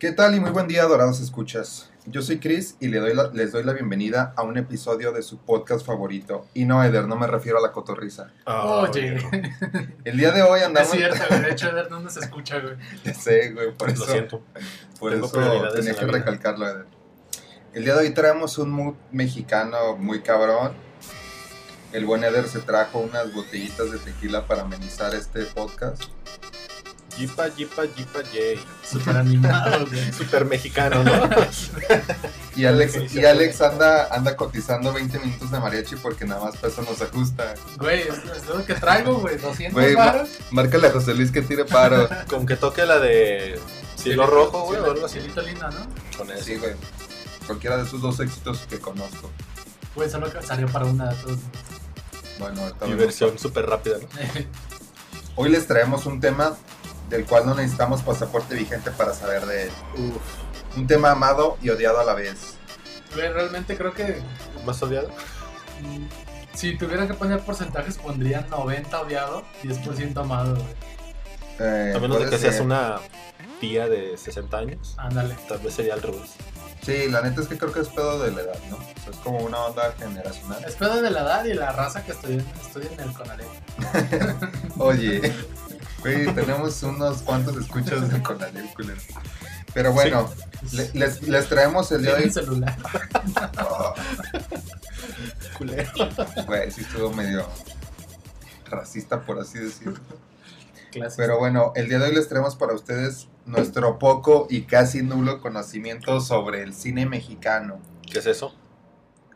¿Qué tal y muy buen día, adorados escuchas? Yo soy Chris y le doy la- les doy la bienvenida a un episodio de su podcast favorito. Y no, Eder, no me refiero a la cotorriza. Oye, El día de hoy es andamos... cierto, güey. De hecho, Eder no nos escucha, güey. Ya sé, güey, por eso... Lo siento. Por Tengo eso tenía en que recalcarlo, Eder. El día de hoy traemos un mood mexicano muy cabrón. El buen Eder se trajo unas botellitas de tequila para amenizar este podcast. Jipa, jipa, jipa, yay. Súper animado, güey. Super mexicano, ¿no? Y Alex, y Alex anda, anda cotizando 20 minutos de mariachi porque nada más peso nos ajusta. Güey, es, es lo que traigo, güey. 200 Güey, ma- varos. Márcale a José Luis que tire paro. Con que toque la de cielo rojo, güey, o algo así. Lindo, ¿no? Con eso. Sí, güey. Cualquiera de esos dos éxitos que conozco. Güey, solo que salió para una de todos. Bueno. Diversión súper rápida, ¿no? Hoy les traemos un tema del cual no necesitamos pasaporte vigente para saber de él. Un tema amado y odiado a la vez. Güey, realmente creo que ¿Más odiado? si tuviera que poner porcentajes, pondría 90 odiado, 10% amado, güey. Eh, A menos de que seas ser. una tía de 60 años. Ándale. Tal vez sería al revés. Sí, la neta es que creo que es pedo de la edad, ¿no? O sea, es como una onda generacional. Es pedo de la edad y la raza que estudia, estudia en el Conalep. Oye, güey, tenemos unos cuantos escuchas de Conalep, culero. Pero bueno, le- les, les traemos el día de hoy. celular. Oh, Culero. Güey, sí estuvo medio racista, por así decirlo. Clásico. Pero bueno, el día de hoy les traemos para ustedes nuestro poco y casi nulo conocimiento sobre el cine mexicano. ¿Qué es eso?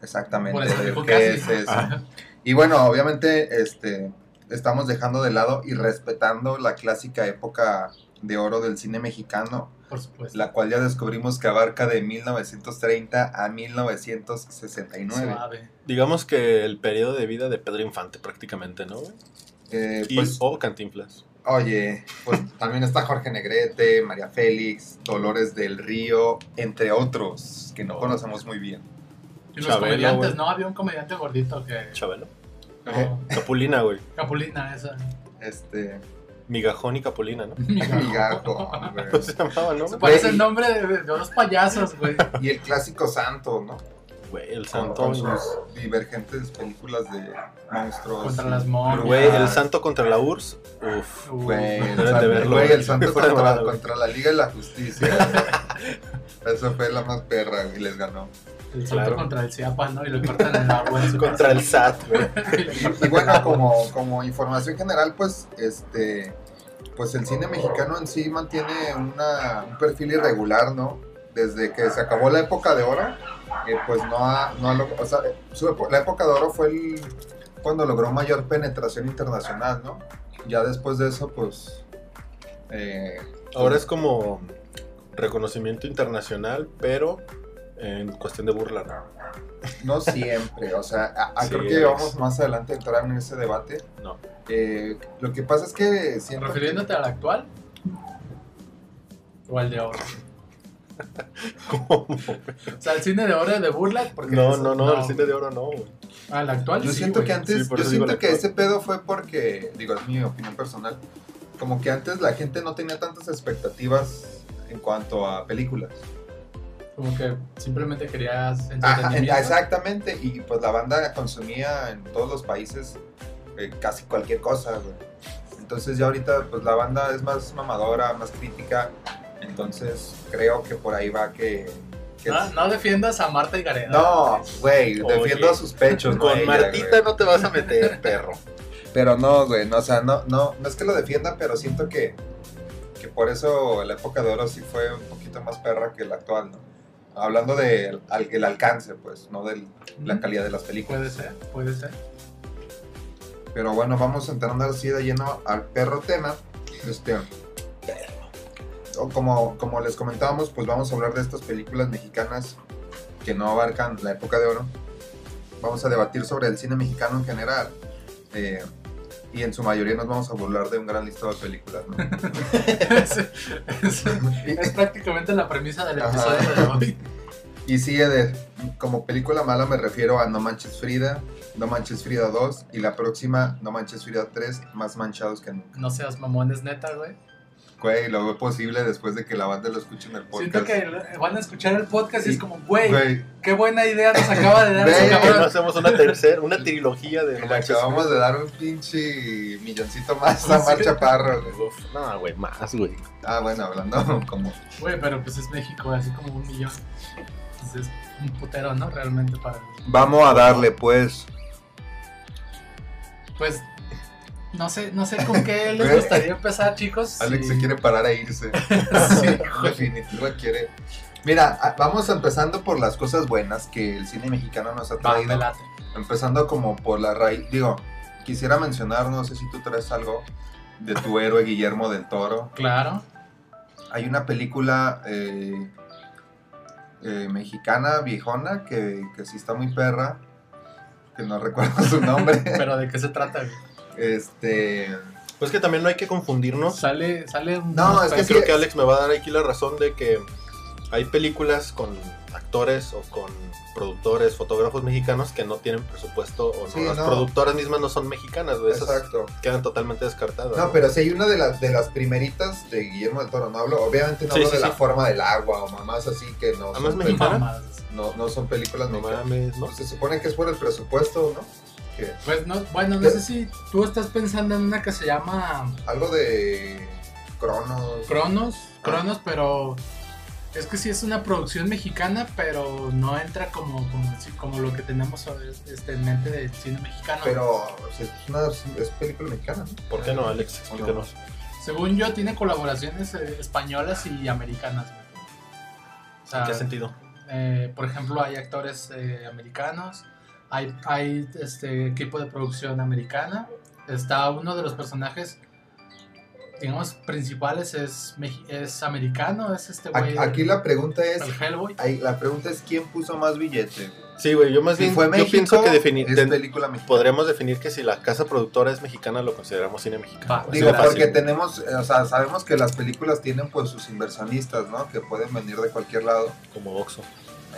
Exactamente. ¿Qué casi. es eso? Ah. Y bueno, obviamente, este, estamos dejando de lado y respetando la clásica época de oro del cine mexicano, Por supuesto. la cual ya descubrimos que abarca de 1930 a 1969. Suave. Digamos que el periodo de vida de Pedro Infante, prácticamente, ¿no? Eh, Y, pues, o Cantinflas. oye, pues también está Jorge Negrete, María Félix, Dolores del Río, entre otros que no conocemos muy bien. Y los Chabelo, comediantes. ¿no? Había un comediante gordito que. Chabelo. No, Capulina, güey. Capulina, esa. Este, Migajón y Capulina, ¿no? migajo, güey. ¿Cómo se llamaba, no? Se parece el nombre de, de unos payasos, güey. Y el clásico santo, ¿no? Güey, el Con, santo. con sus divergentes películas de monstruos. Contra las momias. Güey, el santo contra la URSS. Uf. Güey, el Deben de santo, verlo, güey, güey. el santo de contra, contra la Liga y la Justicia. Esa fue la más perra y les ganó. El santo claro. contra el Ciapas, ¿no? Y lo cortan en en su Contra el SAT, güey. Y bueno, como, como información general, pues, este, pues el cine mexicano en sí mantiene una- un perfil irregular, ¿no? Desde que se acabó la época de oro, eh, pues no ha, no ha o sea, su epo- la época de oro fue el, cuando logró mayor penetración internacional, ¿no? Ya después de eso, pues, eh, Ahora es como reconocimiento internacional, pero en cuestión de burla, ¿no? No siempre, o sea, a- a- Sí, creo que vamos más adelante a entrar en ese debate. No. Eh, lo que pasa es que siento que- ¿Refiriéndote al actual? ¿O al de oro? ¿Cómo? O sea, el cine de oro es de burla. Porque No, eso- no, no, el cine de oro no. Al actual yo sí, siento güey. que antes, Sí, yo siento que ese pedo fue porque, digo, es mi opinión personal, como que antes la gente no tenía tantas expectativas en cuanto a películas. Como que simplemente querías Ajá, entretenimiento. exactamente, y pues la banda consumía en todos los países eh, casi cualquier cosa, güey. Entonces ya ahorita pues la banda es más mamadora, más crítica, entonces creo que por ahí va que... que No, no defiendas a Marta y Gareda. No, güey, defiendo sus pechos, no Con Martita no te vas a meter, perro. Pero no, güey, no, o sea, no, no, no es que lo defienda, pero siento que, que por eso la época de oro sí fue un poquito más perra que la actual, ¿no? Hablando del al- el alcance, pues, no de la calidad de las películas. Puede ser, puede ser. Pero bueno, vamos entrando así de lleno al perro tema. Este, o como, como les comentábamos, pues vamos a hablar de estas películas mexicanas que no abarcan la época de oro. Vamos a debatir sobre el cine mexicano en general. eh, y en su mayoría nos vamos a burlar de un gran listado de películas, ¿no? es, es- es prácticamente la premisa del Ajá. episodio de hoy. Y sí, de, como película mala me refiero a No Manches Frida, No Manches Frida 2 y la próxima No Manches Frida 3, Más Manchados que nunca. No seas mamones, neta, güey. Güey, lo veo posible después de que la banda lo escuche en el podcast. Siento que van a escuchar el podcast y es como, güey, Güey, qué buena idea nos acaba de dar Güey, ese ¿Por qué no cabrón. hacemos una tercera, una trilogía de le acabamos de dar un pinche milloncito más a Sí. Mar Chaparro. güey. No, güey, más, güey. Ah, bueno, hablando como... Güey, pero pues es México, así como un millón. Entonces, un putero, ¿no? Realmente para... Vamos a darle, pues. Pues, no sé, no sé con qué les gustaría empezar, chicos. Alex Sí. se quiere parar a irse. Sí, güey. Definitivo quiere. Mira, vamos empezando por las cosas buenas que el cine mexicano nos ha Va, traído. late. Empezando como por la raíz. Digo, quisiera mencionar, no sé si tú traes algo de tu héroe Guillermo del Toro. Claro. Hay una película eh, eh, mexicana, viejona, que, que sí está muy perra. Que no recuerdo su nombre. Pero ¿de qué se trata, güey? Este. Pues que también no hay que confundirnos. Sale, sale un... No, es que Creo sí- que Alex me va a dar aquí la razón de que hay películas con actores o con productores, fotógrafos mexicanos que no tienen presupuesto o no, Sí, las no. productoras mismas no son mexicanas, güey. Exacto. quedan totalmente descartadas. No, pero sí hay una de las, de las primeritas de Guillermo del Toro. No hablo, obviamente no Sí, hablo sí, de la forma del agua o mamás así que no son, mexicana. pel- Mamadas. no, no son películas No mexicanas. mames, ¿no? Pues se supone que es por el presupuesto, ¿no? Pues no, bueno, no sé si tú estás pensando en una que se llama algo de Cronos. Cronos, Ah. Cronos, pero es que sí es una producción mexicana, pero no entra como, como, lo que tenemos este, en mente del cine mexicano. Pero es, una, es película mexicana, ¿no? ¿Por qué no, Alex? Explícanos. Según yo, tiene colaboraciones eh, españolas y americanas. güey. O sea, ¿En qué sentido? eh, por ejemplo, hay actores eh, americanos, hay, hay este equipo de producción americana, está uno de los personajes, digamos, principales es, es americano, es este güey. Aquí, aquí la pregunta es, el Hellboy. ahí, la pregunta es quién puso más billete. Sí, güey, yo más Si bien fue yo México, pienso que definir es película mexicana. podríamos definir que si la casa productora es mexicana lo consideramos cine mexicano. Digo, de fácil. porque tenemos, eh, o sea, sabemos que las películas tienen pues sus inversionistas, ¿no? Que pueden venir de cualquier lado. como Oxxo.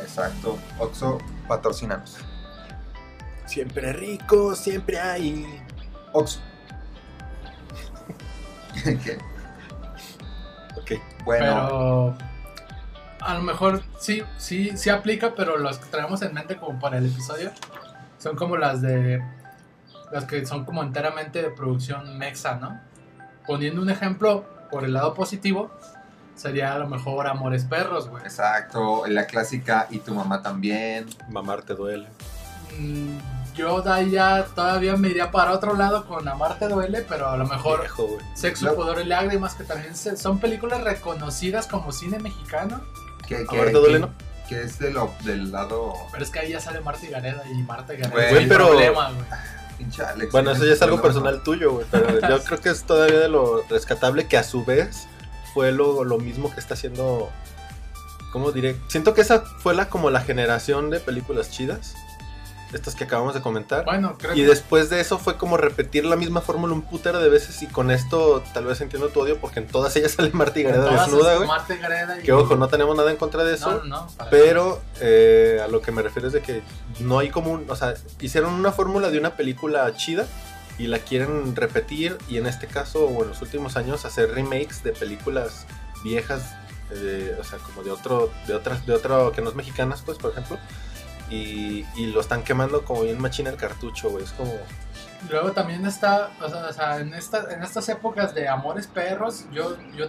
Exacto. Oxo, patrocínanos. Siempre rico, siempre hay. Oxo. ¿Qué? Ok. Bueno, Pero a lo mejor sí, sí, sí aplica, pero los que traemos en mente como para el episodio son como las de las que son como enteramente de producción mexa, ¿no? Poniendo un ejemplo por el lado positivo, sería a lo mejor Amores Perros, güey. exacto. La clásica y tu mamá también. Mamar te duele. Mm, Yo de ahí ya todavía me iría para otro lado con Amarte Duele, pero a lo mejor Viejo. Sexo, Lo- Pudor y Lágrimas, que también se- son películas reconocidas como cine mexicano. Que, Amarte duele, ¿no? que es de lo, del lado. Pero es que ahí ya sale Marta y Gareda y Marta y Gareda. Güey, es el pero- problema, güey. Alex, Bueno, eso ya es algo Bueno, personal tuyo, güey. Pero yo creo que es todavía de lo rescatable que a su vez fue lo, lo mismo que está haciendo. ¿Cómo diré? Siento que esa fue la como la generación de películas chidas. Estas que acabamos de comentar. Bueno, creo Y que después de eso fue como repetir la misma fórmula un putero de veces y con esto tal vez entiendo tu odio porque en todas ellas sale Marta y Gareda desnuda, es güey. Marta y. Que ojo, no tenemos nada en contra de eso. No, no, Pero eh, a lo que me refiero es de que no hay como un, o sea, hicieron una fórmula de una película chida y la quieren repetir y en este caso o en los últimos años hacer remakes de películas viejas, eh, o sea, como de otro, de otras, de otro que no es mexicanas, pues, por ejemplo. Y, y lo están quemando como bien machina el cartucho, güey. Es como, Luego también está, o sea, o sea, en, esta, en estas épocas de Amores Perros, yo, yo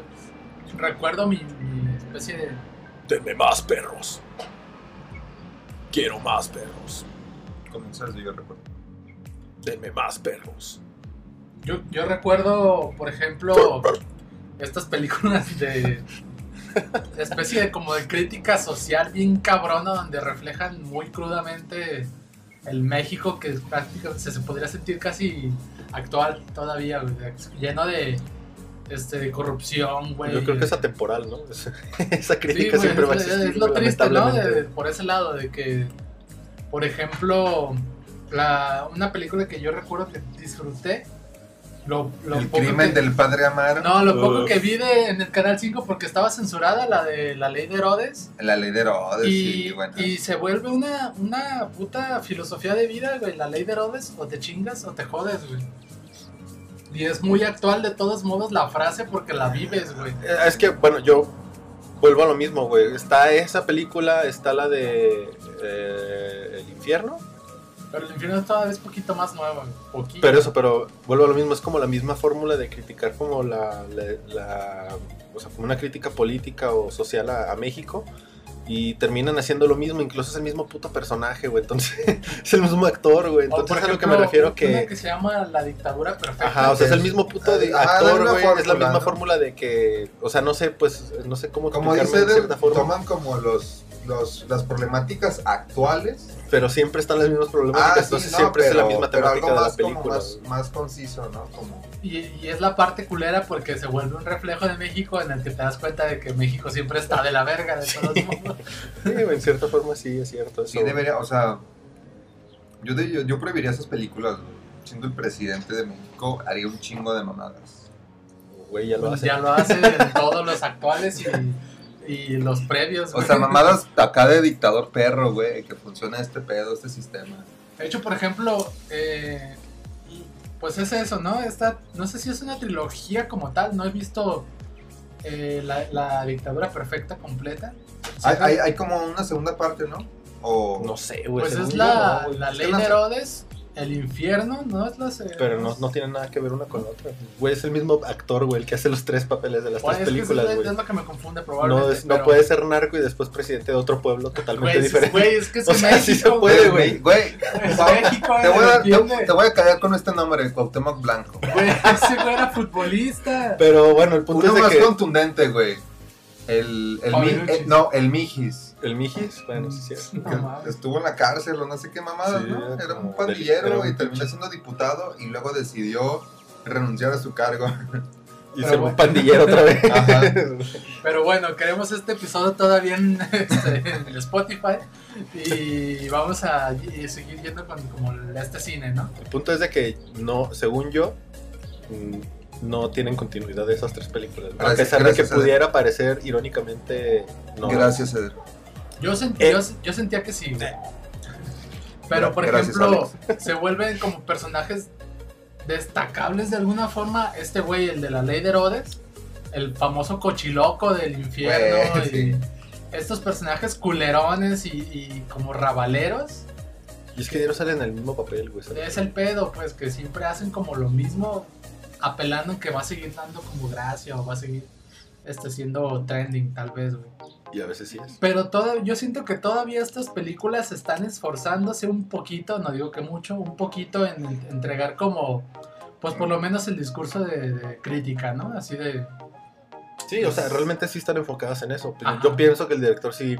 recuerdo mi, mi especie de... denme más perros. Quiero más perros. Comienzas, yo recuerdo. Denme más perros. Yo, yo recuerdo, por ejemplo, estas películas de especie de como de crítica social bien cabrona donde reflejan muy crudamente el México que prácticamente se, se podría sentir casi actual todavía, güey, lleno de, este, de corrupción, güey. Yo creo que es atemporal, ¿no? Esa Sí, crítica güey, siempre va a es, existir. es lo triste, ¿no? De- por ese lado, de que, por ejemplo, la, una película que yo recuerdo que disfruté, lo, lo El poco crimen que- del padre Amaro. No, lo poco Uf. que vi de- en el Canal 5 porque estaba censurada, la de la ley de Herodes. La ley de Herodes, Y, sí, bueno. y se vuelve una, una puta filosofía de vida, güey. La ley de Herodes, o te chingas o te jodes, güey. Y es muy actual de todos modos la frase porque la vives, güey. Eh, Es que, bueno, yo vuelvo a lo mismo, güey. Está esa película, está la de eh, El Infierno. Pero el infierno todavía es poquito más nuevo. Poquito. Pero eso, pero vuelvo a lo mismo, es como la misma fórmula de criticar como la, la- la- o sea, como una crítica política o social a, a México y terminan haciendo lo mismo, incluso es el mismo puto personaje, güey, entonces es el mismo actor, güey, O, por entonces a lo que ejemplo, me refiero Una que... que se llama La dictadura perfecta. Ajá, o sea, es el es- mismo puto la actor, güey, es la misma fórmula de que, o sea, no sé, pues, no sé cómo Como dice de forma, toman como los, los, las problemáticas actuales. Pero siempre están las mismas problemáticas, Ah, sí, entonces no, siempre es la misma temática de la película. más, más conciso, ¿no? Como, Y, y es la parte culera porque se vuelve un reflejo de México en el que te das cuenta de que México siempre está de la verga de todos modos. Sí, en cierta forma sí, es cierto. sí debería, o sea, yo, de- yo, yo prohibiría esas películas. Siendo el presidente de México, haría un chingo de mamadas. Güey, ya lo hace. Ya lo hacen en todos los actuales y, y los previos. O güey. sea, mamadas acá de dictador perro, güey, que funciona este pedo, este sistema. De hecho, por ejemplo, eh, pues es eso, ¿no? Esta, no sé si es una trilogía como tal, no he visto eh, la, la dictadura perfecta completa. Hay, hay, hay como una segunda parte, ¿no? O... No sé, güey. pues es la, no, la ley. Herodes, el infierno, ¿no? Es la se- Pero no, no tiene nada que ver una con la otra. Güey, es el mismo actor, güey, el que hace los tres papeles de las tres es que películas, eso es, güey. es lo que me confunde No, probablemente. no pero- puede ser narco y después presidente de otro pueblo totalmente Güey, diferente. Güey, es que es O sea, México, sí se puede, Güey, güey, Es va- México, te voy, a, te, te voy a callar con este nombre, Cuauhtémoc Blanco. Güey, ese güey era futbolista. Pero bueno, el punto Uno es más de que contundente, güey. El, el, mi- Fabiruchis. eh, no, el Mijis. El Mijis, bueno, sí, sí. No estuvo en la cárcel o no sé qué mamadas, Sí, ¿no? Era un pandillero del- era un y terminó siendo diputado y luego decidió renunciar a su cargo. Y Pero ser bueno. un pandillero otra vez. Ajá. Pero bueno, queremos este episodio todavía en, este, en Spotify y vamos a y seguir yendo con como este cine, ¿no? El punto es de que no, según yo, mm, no tienen continuidad de esas tres películas. a pesar de que pudiera parecer irónicamente no. Gracias, Eder. Yo, sentí, Eh. yo, yo sentía que sí. güey. Pero por Gracias, ejemplo, se vuelven como personajes destacables de alguna forma. Este güey, el de la ley de Herodes, el famoso cochiloco del infierno. Güey, y sí. Estos personajes culerones y, y como rabaleros. Y es que no salen en el mismo papel, güey. ¿sabes? Es el pedo, pues, que siempre hacen como lo mismo, apelando en que va a seguir dando como gracia o va a seguir este, siendo trending, tal vez, güey. Y a veces sí es. Pero toda, yo siento que todavía estas películas están esforzándose un poquito, no digo que mucho, un poquito en, en- entregar como, pues por lo menos el discurso de, de crítica, ¿no? Así de... Sí, o sea, realmente sí están enfocadas en eso. Pero yo pienso que el director sí,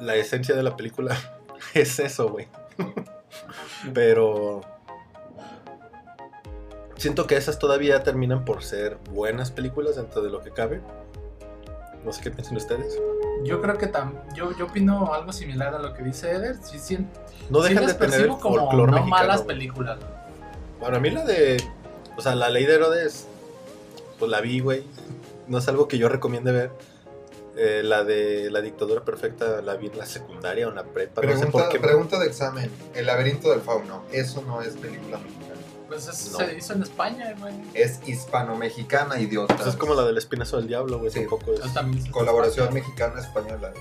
la esencia de la película es eso, güey. Pero siento que esas todavía terminan por ser buenas películas dentro de lo que cabe. No sé qué piensan ustedes. Yo creo que tam, yo, yo opino algo similar a lo que dice Eder. Sí, sí, No dejan de tener el como no mexicano. malas películas. Bueno, a mí la de. O sea, la ley de Herodes. Pues la vi, güey. No es algo que yo recomiende ver. Eh, la de la dictadura perfecta la vi en la secundaria o en la prepa. no sé Pregunta, por qué. pregunta de examen. El laberinto del fauno. Eso no es película mexicana. Pues eso No. se hizo en España, güey. Es hispano-mexicana, idiota. Pues es como la del espinazo del diablo, güey. Sí. Tampoco es. También Colaboración mexicana-española.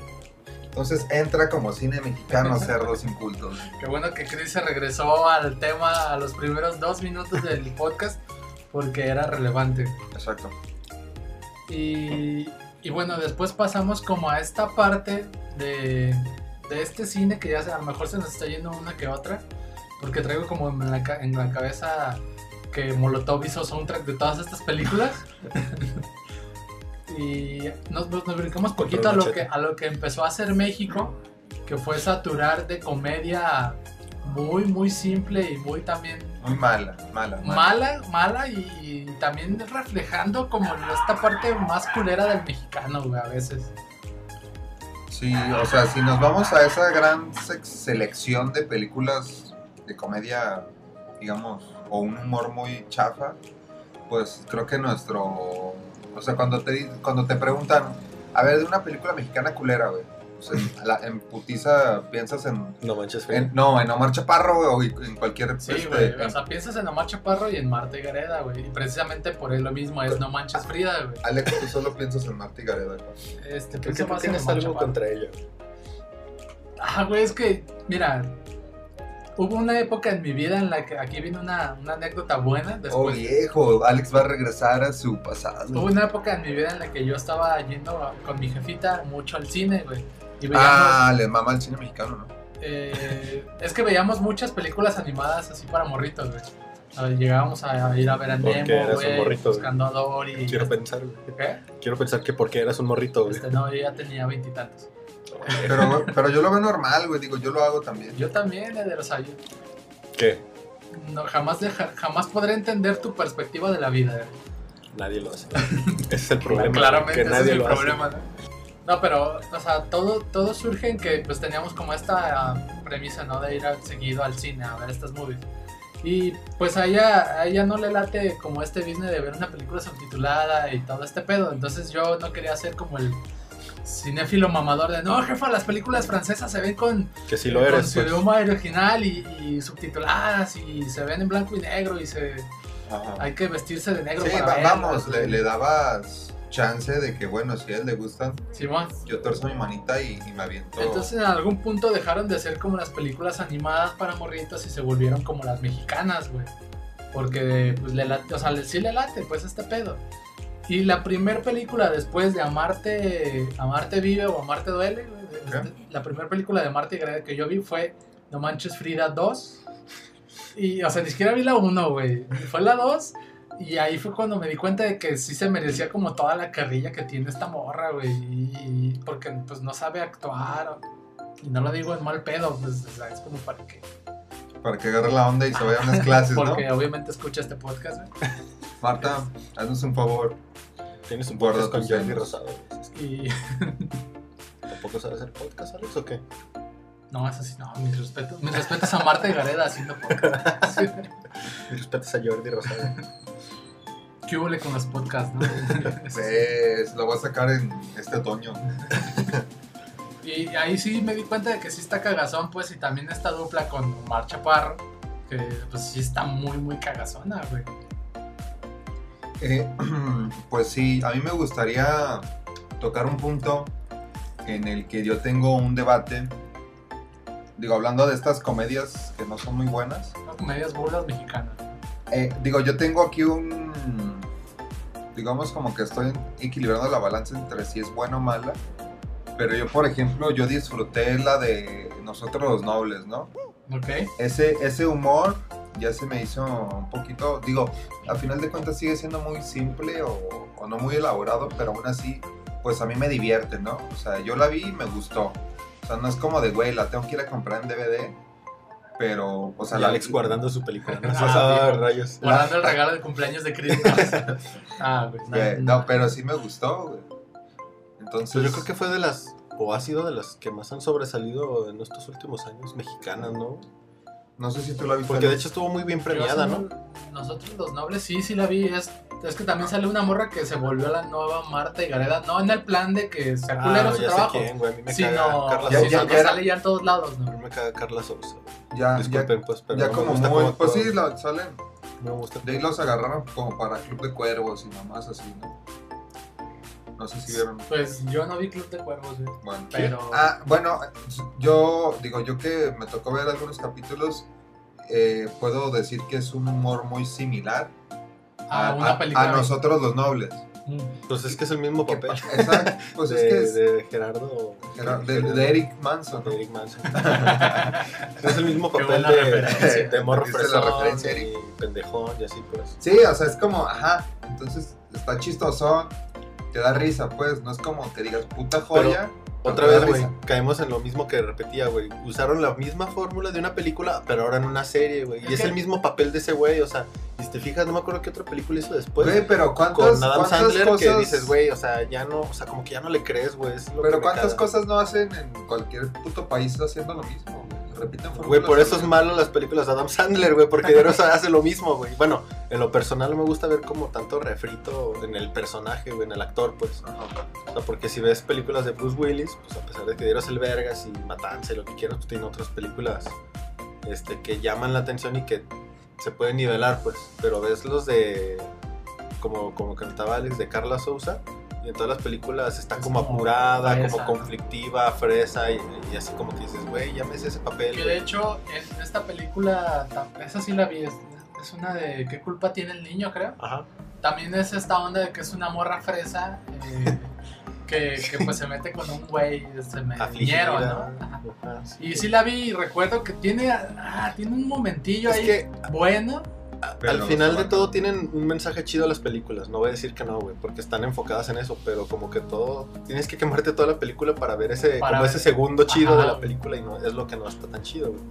Entonces entra como cine mexicano, cerdos incultos. Qué bueno que Chris se regresó al tema a los primeros dos minutos del podcast porque era relevante. Exacto. Y, y bueno, después pasamos como a esta parte de, de este cine que ya a lo mejor se nos está yendo una que otra, porque traigo como en la, en la cabeza que Molotov hizo soundtrack de todas estas películas. y nos, nos, brincamos poquito a lo, que, a lo que empezó a hacer México, que fue saturar de comedia muy, muy simple y muy también Muy mala, mala, mala. Mala, mala y, y también reflejando como esta parte más culera del mexicano, güey, a veces. Sí, o sea, si nos vamos a esa gran selección de películas de comedia, digamos, o un humor muy chafa, pues creo que nuestro... O sea, cuando te, cuando te preguntan, a ver, de una película mexicana culera, güey. Pues en, la- en putiza piensas en, No manches, Frida. en- No, en Omar Chaparro, güey, o en cualquier... Sí, este, güey. O sea, piensas en Omar Chaparro y en Marta y Gareda, güey. Y precisamente por él lo mismo es No Manches Frida, güey. Alex, tú solo piensas en Marta y Gareda. güey. Este, pienso más en tienes Omar algo Chaparro. contra ella. Ah, güey, es que, mira, hubo una época en mi vida en la que aquí viene una, una anécdota buena. Oh, Después, viejo, Alex va a regresar a su pasado. hubo una época en mi vida en la que yo estaba yendo con mi jefita mucho al cine, güey. Y veíamos, Ah, le mama el cine mexicano, ¿no? eh, es que veíamos muchas películas animadas así para morritos, güey. Llegábamos a ir a ver a Nemo, güey, morrito, buscando a Dory. Quiero pensar, güey. ¿Qué? Quiero pensar que porque eras un morrito, güey. Este, no, yo ya tenía veintitantos. Pero, pero yo lo veo normal, güey. Digo, yo lo hago también. Yo también, Eder, o sea, yo ¿Qué? no, jamás, deja- jamás podré entender tu perspectiva de la vida, Eder. Nadie lo hace. Ese es el problema. Claramente que ese nadie es lo hace. problema, ¿no? No, pero, o sea, todo, todo surge en que pues teníamos como esta ah, premisa, ¿no? De ir al- seguido al cine a ver estas movies. Y pues a ella, a ella no le late como este business de ver una película subtitulada y todo este pedo. Entonces yo no quería ser como el cinéfilo mamador de, no, jefa, las películas francesas se ven con, Que si lo con eres, su pues. idioma original y, y subtituladas y se ven en blanco y negro y se Ajá. hay que vestirse de negro Sí, para va- verlas, vamos, le, le dabas chance de que, bueno, si a él le gustan, Simón. yo torzo mi manita y, y me aviento. Entonces en algún punto dejaron de ser como las películas animadas para morritos y se volvieron como las mexicanas, güey. Porque pues le late, o sea, le- sí le late pues este pedo. Y la primer película después de Amarte, Amarte vive o Amarte duele, este, la primera película de Amarte que yo vi fue No Manches Frida 2. Y, o sea, ni siquiera vi la 1, güey. Fue la 2. Y ahí fue cuando me di cuenta de que sí se merecía como toda la carrilla que tiene esta morra, güey. Y porque pues no sabe actuar. Y no lo digo en mal pedo, pues o sea, es como para que... Para que agarre la onda y se vaya a unas clases, ¿no? Porque obviamente escucha este podcast, güey. Marta, haznos un favor. Tienes un podcast con Jordi. Rosado. Es que. ¿Tampoco sabes hacer podcast, Alex, o qué? No, eso sí, no, mis respetos. Mis respetos a Marta y Gareda haciendo podcast. Sí. Y respetas a Jordi Rosado. ¿Qué hubo con los podcasts, no? Pues, lo voy a sacar en este otoño. Y ahí sí me di cuenta de que sí está cagazón, pues, y también esta dupla con Omar Chaparro, que pues sí está muy, muy cagazona, güey. Eh, pues sí, a mí me gustaría tocar un punto en el que yo tengo un debate. Digo, hablando de estas comedias que no son muy buenas. Las comedias burlas mexicanas. Eh, digo, yo tengo aquí un. Digamos como que estoy equilibrando la balanza entre si es buena o mala. Pero yo, por ejemplo, yo disfruté la de Nosotros los Nobles, ¿no? ¿Ok? Ese, ese humor ya se me hizo un poquito. Digo, al final de cuentas sigue siendo muy simple o, o no muy elaborado, pero aún así, pues a mí me divierte, ¿no? O sea, yo la vi y me gustó. O sea, no es como de, güey, la tengo que ir a comprar en DVD. Pero, o sea, Y la Alex guardando su película. ¿no? Ah, Ah, rayos. Guardando el regalo de cumpleaños de Christmas. ah, güey. Güey, no, pero sí me gustó, güey. Entonces, Pues yo creo que fue de las, o ha sido de las que más han sobresalido en estos últimos años mexicanas, ¿no? No sé si tú la viste. Porque de hecho estuvo muy bien premiada, ¿no? Nosotros los nobles, sí, sí la vi. Es, es que también sale una morra que se volvió la nueva Marta y Gareda. No en el plan de que sea culero Ah, su ya sé trabajo. quién, güey. A mí me Sino, caga Carla Ya- ya- Sousa. que ya era- sale ya en todos lados, A ¿no? mí me caga Carla Sousa. ya, ya, Disculpen, pues, pero ya no como muy. Pues sí, la, salen. Me gusta. De ahí los agarraron como para Club de Cuervos y mamás así, ¿no? No sé si vieron. Pues yo no vi Club de Cuervos, güey. Bueno. Pero. Ah, bueno, yo digo, yo que me tocó ver algunos capítulos, eh, puedo decir que es un humor muy similar a, a, una película. a nosotros los nobles. Mm. Pues es que es el mismo papel. pa- Exacto, pues de, es que es de Gerardo. era de, de Eric Manson. de Eric Manson. es el mismo papel de, de morro ¿Viste la referencia, y pendejón y así pues. Sí, o sea, es como, ajá, entonces está chistoso, te da risa, pues, no es como que digas puta joya, Otra vez, güey, caemos en lo mismo que repetía, güey. Usaron la misma fórmula de una película, pero ahora en una serie, güey. Y Es es que- el mismo papel de ese güey, o sea, y si te fijas, no me acuerdo qué otra película hizo después. Güey, pero ¿cuántas, con Adam cuántas Sandler cosas... que dices, güey, o sea, ya no, o sea, como que ya no le crees, güey. Pero ¿cuántas cosas no hacen en cualquier puto país haciendo lo mismo? güey? Fórmulas. Güey, por eso es malo las películas de Adam Sandler, güey, porque de hace lo mismo, güey. Bueno, en lo personal me gusta ver como tanto refrito en el personaje, güey, en el actor, pues. Ajá. O sea, porque si ves películas de Bruce Willis, pues a pesar de que dieras el vergas y matanza y lo que quieras, pues tiene otras películas este, que llaman la atención y que se pueden nivelar, pues. Pero ves los de, como, como cantaba Alex, de Carla Souza, y en todas las películas está Es como como apurada, fresa, como ¿no? conflictiva, fresa, y, y así como que dices, güey, ya me sé ese papel. Que de güey". hecho, en esta película, esa sí la vi, es, es una de ¿Qué culpa tiene el niño, creo? Ajá. También es esta onda de que es una morra fresa eh, que, que pues se mete con un güey se me Afligida. ¿no? Ajá. Ajá, sí. Y sí la vi y recuerdo que tiene, ah, tiene un momentillo Es ahí que bueno. Pero al final de todo tienen un mensaje chido las películas. No voy a decir que no, güey, porque están enfocadas en eso, pero como que todo. Tienes que quemarte toda la película para ver ese, Para como ver- ese segundo chido Ajá, de la película y no es lo que no está tan chido, güey.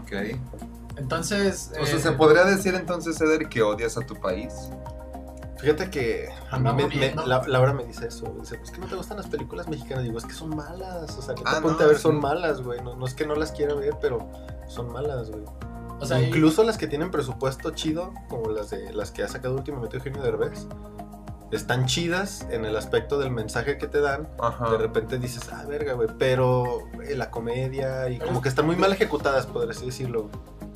Ok. Entonces, O sea, eh, ¿se podría decir entonces, Eder, que odias a tu país? Fíjate que a mí me, la- Laura me dice eso. Dice, pues que no te gustan las películas mexicanas. Digo, es que son malas. O sea, que te Ah, ponte no, a ver, sí. son malas, güey. No, no es que no las quiera ver, pero son malas, güey. O sea, y- Incluso las que tienen presupuesto chido, como las de las que ha sacado últimamente Eugenio Derbez, están chidas en el aspecto del mensaje que te dan. Ajá. De repente dices, ah, verga, güey, pero eh, la comedia y Pero como es- que están muy mal ejecutadas, podría así decirlo.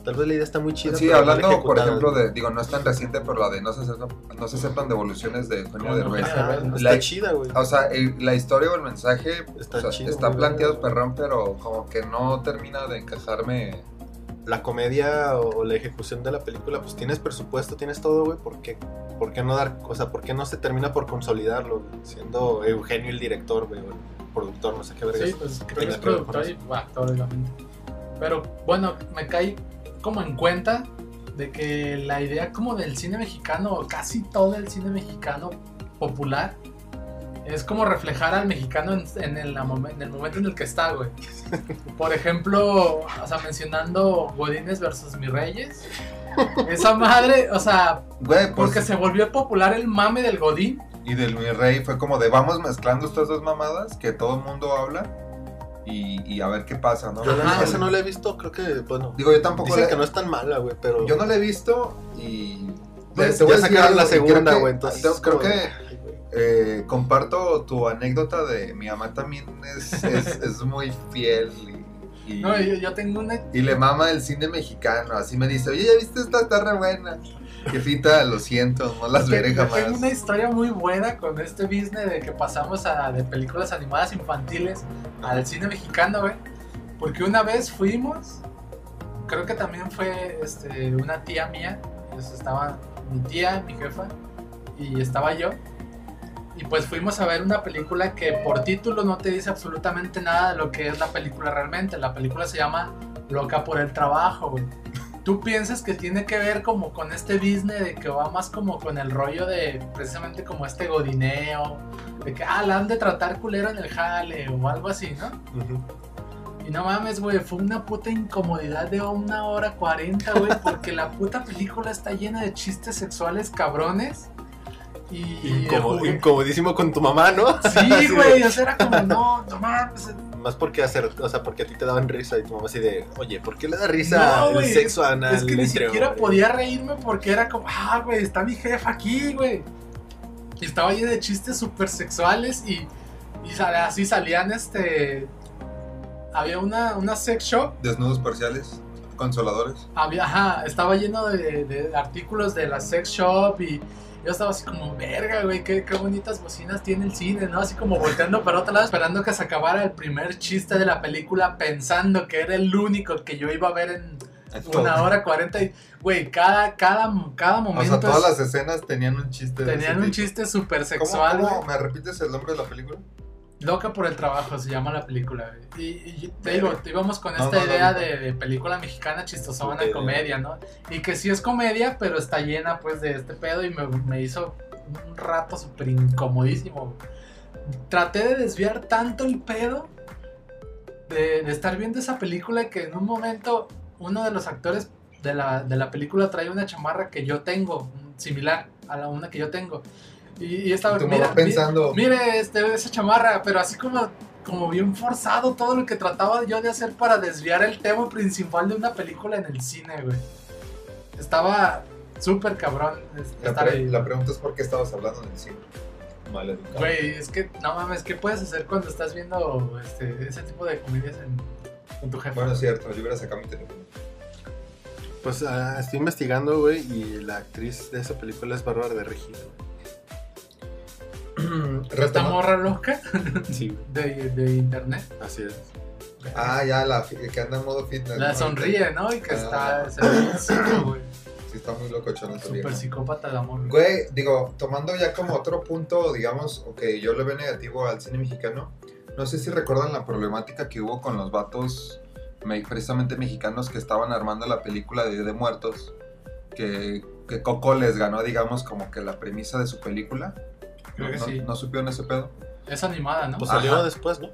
Tal vez la idea está muy chida. Sí, pero mal hablando, por ejecutada, ejemplo, de, digo, no es tan reciente, pero la de no se sepan, no se sepan devoluciones de Eugenio No, no, Derbez. Eugenio Derbez. Está La- chida, güey. O sea, el- la historia o el mensaje Está o sea, chido, está planteado perrón, pero como que no termina de encajarme. La comedia o la ejecución de la película, pues tienes presupuesto, tienes todo, güey. ¿Por qué? ¿Por qué no dar, o sea, por qué no se termina por consolidarlo? Siendo Eugenio el director, güey, o el productor, no sé qué verga. Sí, pues que es productor y actor, obviamente. Pero bueno, me caí como en cuenta de que la idea como del cine mexicano, o casi todo el cine mexicano popular, es como reflejar al mexicano en, en el, en momento en el que está, güey. Por ejemplo, o sea, mencionando Godines versus Mis Reyes. Esa madre, o sea, Güey, pues. porque se volvió popular el mame del Godín. Y del Mi Rey fue como de vamos mezclando estas dos mamadas que todo el mundo habla y, y a ver qué pasa, ¿no? Yo neta, esa no la he visto, creo que, bueno. Digo, yo tampoco Dicen la- que no es tan mala, güey, pero. Yo no la he visto y. Pues, te voy ya a sacaron la segunda, que- güey, entonces. Creo que. Eh, comparto tu anécdota de mi mamá también es, es, es muy fiel y, y- No, yo, yo tengo una y le mama el cine mexicano. Así me dice, oye, ¿ya viste esta? Está re buena. Jefita, lo siento, no las veré Yo Tengo jamás. una historia muy buena con este business de que pasamos a, de películas animadas infantiles al cine mexicano, güey. Porque una vez fuimos, creo que también fue este, una tía mía, estaba mi tía, mi jefa, y estaba yo. Y pues fuimos a ver una película que por título no te dice absolutamente nada de lo que es la película realmente. La película se llama Loca por el Trabajo, güey. Tú piensas que tiene que ver como con este business de que va más como con el rollo de precisamente como este godineo, de que, ah, la han de tratar culero en el jale o algo así, ¿no? Y no mames, güey, fue una puta incomodidad de una hora cuarenta, güey, porque la puta película está llena de chistes sexuales cabrones. Y. Güey, incomodísimo con tu mamá, ¿no? Sí, güey, o sea, era como, no, no mames. Más porque hacer, o sea, porque a ti te daban risa y tu mamá así de, oye, ¿por qué le da risa No, el güey, sexo anal? Es que ni siquiera hombres? podía reírme porque era como, ah, güey, está mi jefa aquí, güey. Y estaba llena de chistes súper sexuales y, y sal- así salían, este... Había una, una sex shop, Desnudos parciales, consoladores. había, ajá, estaba lleno de, de artículos de la sex shop y yo estaba así como, verga, güey, qué, qué bonitas bocinas tiene el cine, ¿no? Así como volteando para otro lado, esperando que se acabara el primer chiste de la película, pensando que era el único que yo iba a ver en una hora cuarenta y, güey, cada, cada, cada O momento sea, todas es- las escenas tenían un chiste. de tenían ese un tipo. chiste súper ¿Cómo, sexual, cómo? ¿Me repites el nombre de la película? Loca por el trabajo se llama la película. Y, y te digo, te íbamos con esta no, no, idea no. de, de película mexicana chistosona, idea. comedia, ¿no? Y que sí es comedia, pero está llena, pues, de este pedo y me, me hizo un rato súper incomodísimo, traté de desviar tanto el pedo de, de estar viendo esa película que en un momento uno de los actores de la, de la película trae una chamarra que yo tengo, similar a la una que yo tengo. Y, y estaba Tu mira, mamá pensando, mi- mire este, esa chamarra, pero así como, como bien forzado todo lo que trataba yo de hacer para desviar el tema principal de una película en el cine, güey. Estaba súper cabrón es- la, estar pre- ahí. la pregunta es por qué estabas hablando en el cine. Mal educado. Güey, es que no mames, ¿qué puedes hacer cuando estás viendo este, ese tipo de comedias en, con tu jefe? Bueno, es cierto, yo hubiera sacado mi teléfono. Pues ah, estoy investigando, güey, y la actriz de esa película es Bárbara de Regil. Esta morra loca Sí, de, de internet. así es. Ah, ya, la que anda en modo fitness. La ¿no? sonríe, ¿no? Y que Ah. está. Se ve psico, güey. Sí, está muy locochona esa Súper psicópata de amor. Güey, digo, tomando ya como otro punto, digamos, ok, yo le veo negativo al cine mexicano. No sé si recuerdan la problemática que hubo con los vatos, me- precisamente mexicanos, que estaban armando la película de Día de Muertos. Que, que Coco les ganó, digamos, como que la premisa de su película. Creo que ¿No, sí. ¿no supieron ese pedo? Es animada, ¿no? Pues Ajá. salió después, ¿no?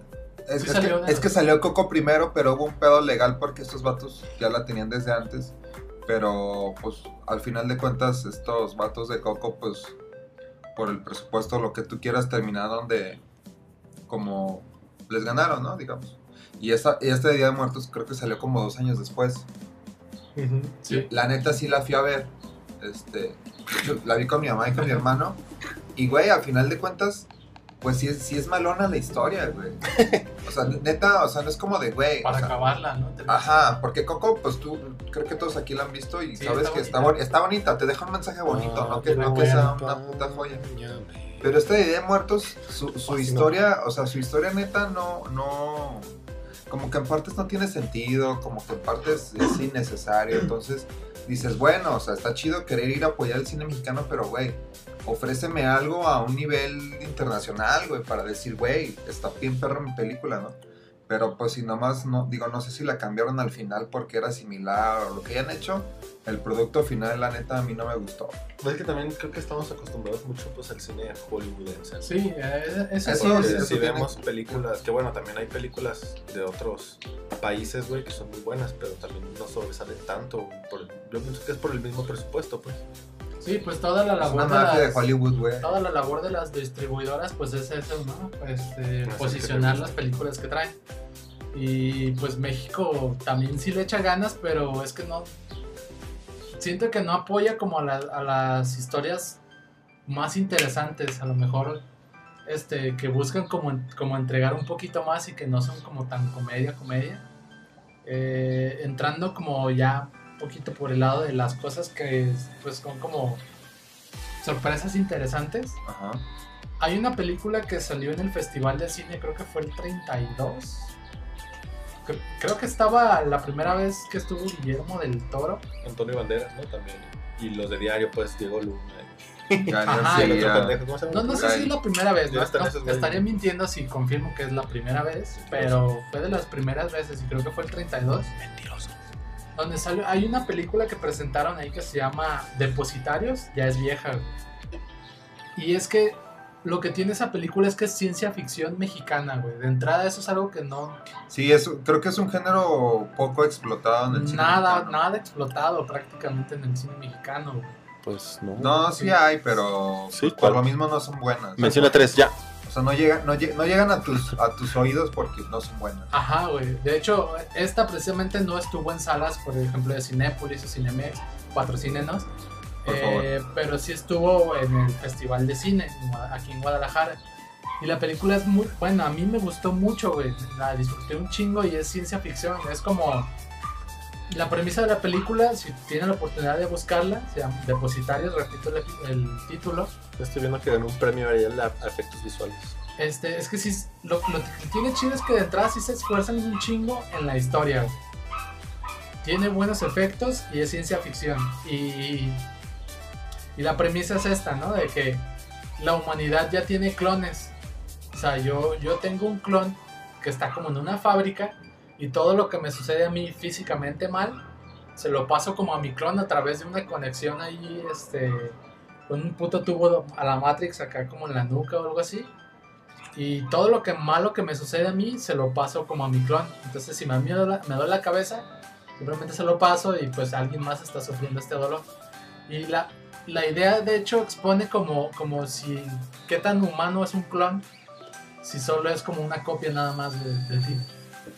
Es, Sí es salió que, de es que los- salió Coco primero, pero hubo un pedo legal porque estos vatos ya la tenían desde antes. Pero pues al final de cuentas estos vatos de Coco pues por el presupuesto lo que tú quieras terminaron de como les ganaron, ¿no? Digamos. Y, esta, y este Día de Muertos creo que salió como dos años después. Sí. La neta sí la fui a ver. Este, la vi con mi mamá y con mi hermano. Y güey, al final de cuentas, pues sí es, sí es malona la historia, güey. O sea, neta, o sea, no es como de, güey. Para o sea, acabarla, ¿no? Te- Ajá, porque Coco, pues tú, creo que todos aquí la han visto y Sí, sabes está que está, bonita. boni- está bonita, te deja un mensaje bonito, Ah, no que, no que sea una puta joya. Pero esta idea de muertos, su, su historia, o sea, su historia neta no, no, como que en partes no tiene sentido, como que en partes es innecesario, entonces dices, bueno, o sea, está chido querer ir a apoyar el cine mexicano, pero güey, ofréceme algo a un nivel internacional, güey, para decir, güey, está bien perro mi película, ¿no? Pero pues si nomás, no, digo, no sé si la cambiaron al final porque era similar o lo que hayan hecho, el producto final, la neta, a mí no me gustó. Pues es que también creo que estamos acostumbrados mucho pues al cine hollywoodense. ¿no? Sí, eh, eso, Eso sí. Si tiene- vemos películas, que bueno, también hay películas de otros países, güey, que son muy buenas, pero también no sobresalen tanto. por- yo pienso que es por el mismo presupuesto, pues. Sí, pues toda la Es labor una de mafia de las, Hollywood, güey. toda la labor de las distribuidoras pues es eso, ¿no? Este, posicionar las películas que traen. Y pues México también sí le echa ganas, pero es que no... Siento que no apoya como a, la- a las historias más interesantes, a lo mejor este, que buscan como, como entregar un poquito más y que no son como tan comedia, comedia. Eh, entrando como ya un poquito por el lado de las cosas que pues son como sorpresas interesantes. Ajá. Hay una película que salió en el Festival de Cine, creo que fue el 32. Cre- Creo que estaba la primera vez que estuvo Guillermo del Toro. Antonio Banderas, ¿no? También. Y los de diario, pues, Diego Luna. Ajá, Y el otro Silva. pendejo, ¿cómo se llama? No, no sé si es la primera vez, ¿no? No, estaría mintiendo si confirmo que es la primera vez, pero fue de las primeras veces y creo que fue el 32. Mentiroso. Donde salió, hay una película que presentaron ahí que se llama Depositarios, ya es vieja. güey. Y es que lo que tiene esa película es que es ciencia ficción mexicana, güey. De entrada eso es algo que no... Sí, es, creo que es un género poco explotado en el cine. Nada, mexicano. nada explotado prácticamente en el cine mexicano, güey. Pues no. No, sí hay, pero Sí, por lo mismo no son buenas. Menciona tres, ya. Sea, no llegan, no, no llegan a tus, a tus oídos porque no son buenas. Ajá, güey. De hecho, esta precisamente no estuvo en salas, por ejemplo, de Cinépolis o Cinemex, patrocínenos. Eh, pero sí estuvo en el Festival de Cine, aquí en Guadalajara. Y la película es muy buena, a mí me gustó mucho, güey. La disfruté un chingo y es ciencia ficción. Es como. La premisa de la película, si tienen la oportunidad de buscarla, se llama Depositarios, repito el, el título. Estoy viendo que ganó un premio Ariel a efectos visuales. Este, es que sí, lo, que tiene chido es que de entrada sí se esfuerzan un chingo en la historia. Tiene buenos efectos y es ciencia ficción. Y, y la premisa es esta, ¿no? De que la humanidad ya tiene clones. O sea, yo, yo tengo un clon que está como en una fábrica y todo lo que me sucede a mí físicamente mal, se lo paso como a mi clon a través de una conexión ahí, este, con un puto tubo a la Matrix acá como en la nuca o algo así. Y todo lo que malo que me sucede a mí, se lo paso como a mi clon. Entonces, si me, me duele la cabeza, simplemente se lo paso y pues alguien más está sufriendo este dolor. Y la, la idea, de hecho, expone como, como si qué tan humano es un clon si solo es como una copia nada más de, de ti.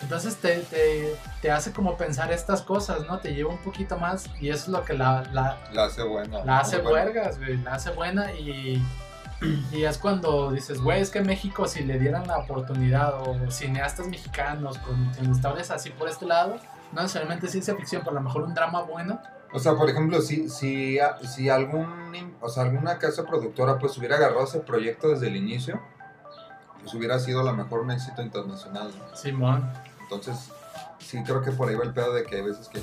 Entonces te, te, te hace como pensar estas cosas, ¿no? Te lleva un poquito más y eso es lo que la, la, La hace buena. la hace huergas, güey, la hace buena y, y es cuando dices, güey, es que México si le dieran la oportunidad o cineastas mexicanos con, historias así por este lado, no necesariamente ciencia ficción, pero a lo mejor un drama bueno, O sea, por ejemplo, si, si, si algún, o sea, alguna casa productora pues hubiera agarrado ese proyecto desde el inicio, pues hubiera sido a lo mejor un éxito internacional. ¿no? Simón. Entonces, sí creo que por ahí va el pedo de que hay veces que...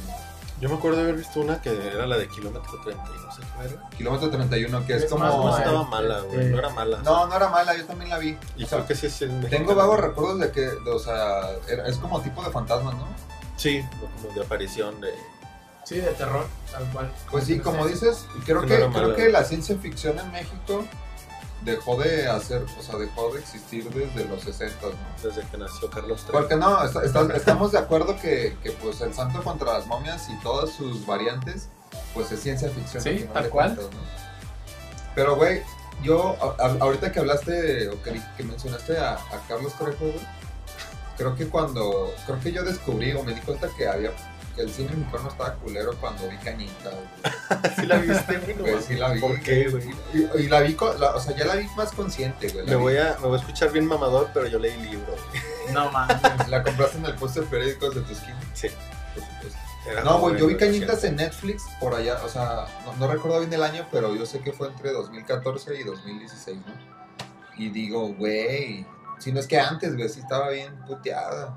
Yo me acuerdo de haber visto una que era la de kilómetro 30 y no sé qué era. Kilómetro 31, que es, Es como... más No moderno. estaba mala, güey. este- No era mala. No, no era mala, yo también la vi. Y O sea, creo que sí es en México. Tengo vagos recuerdos de que, de- o sea, era- es como tipo de fantasma, ¿no? Sí, como de aparición de. Sí, de terror, tal cual. Pues sí, como dices, creo Que no creo que la ciencia ficción en México dejó de hacer, o sea, dejó de existir desde los 60, ¿no? Desde que nació Carlos III. Porque no, está- está- estamos de acuerdo que, que, pues el santo contra las momias y todas sus variantes, pues es ciencia ficción. Sí, tal cual. cuentas, ¿no? Pero, güey, yo, a- a- ahorita que hablaste, o que, que mencionaste a, a Carlos Trejo, güey, creo que cuando, creo que yo descubrí o me di cuenta que había, que el cine mexicano estaba culero cuando vi Cañita, güey. ¿Sí la viste, güey? Pues sí la vi. ¿Por qué, güey? Y, y la vi, la- o sea, ya la vi más consciente, güey. Me voy, a, me voy a escuchar bien mamador, pero yo leí libro. güey. No mames. La compraste en el puesto de periódicos de tu esquina. Sí. Por supuesto. Era No, güey, yo vi Cañitas en Netflix por allá, o sea, no, no recuerdo bien el año, pero yo sé que fue entre 2014 y 2016, ¿no? Y digo, güey, si no es que antes, güey, sí estaba bien puteada.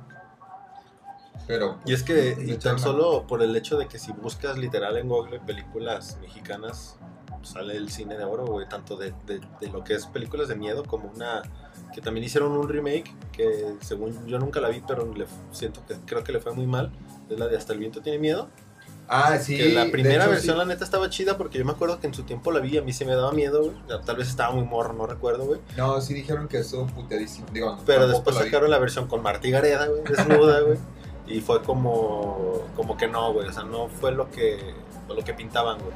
Pero, Y es que, pues, y tan solo por el hecho de que si buscas literal en Google películas mexicanas, sale el cine de oro, güey, tanto de, de- de lo que es películas de miedo como una que también hicieron un remake que según yo nunca la vi, pero le, siento que creo que le fue muy mal, es la de Hasta el viento tiene miedo. Ah, sí. que la primera hecho, versión sí. la neta estaba chida porque yo me acuerdo que en su tiempo la vi, a mí se me daba miedo, güey. Tal vez estaba muy morro, no recuerdo, güey. No, sí dijeron que estuvo puteadísimo. Digo, no, Pero después la vi. sacaron la versión con Martí Gareda, güey, desnuda, güey. Y fue como, como que no, güey. O sea, no fue lo que, lo que pintaban, güey.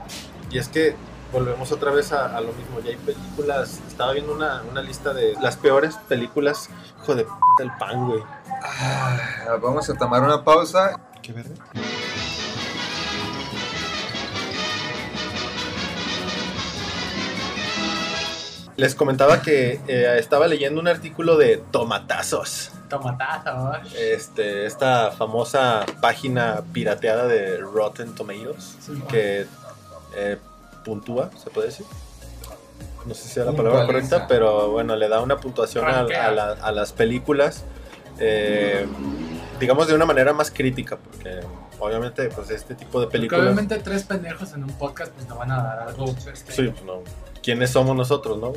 Y es que volvemos otra vez a, a lo mismo. Ya hay películas. Estaba viendo una, una lista de las peores películas. Hijo de p del pan, güey. Ah, vamos a tomar una pausa. ¿Qué verde? Les comentaba que eh, estaba leyendo un artículo de Tomatazos. Tomatazo, este, esta famosa página pirateada de Rotten Tomatoes Sí, que eh, puntúa, se puede decir. No sé si sea la palabra correcta, pero bueno, le da una puntuación a, Rankea. a la- a las películas, eh, digamos de una manera más crítica, porque obviamente pues este tipo de Porque películas... obviamente tres pendejos en un podcast pues te van a dar algo. Este, Sí, pues, no. ¿Quiénes somos nosotros, no?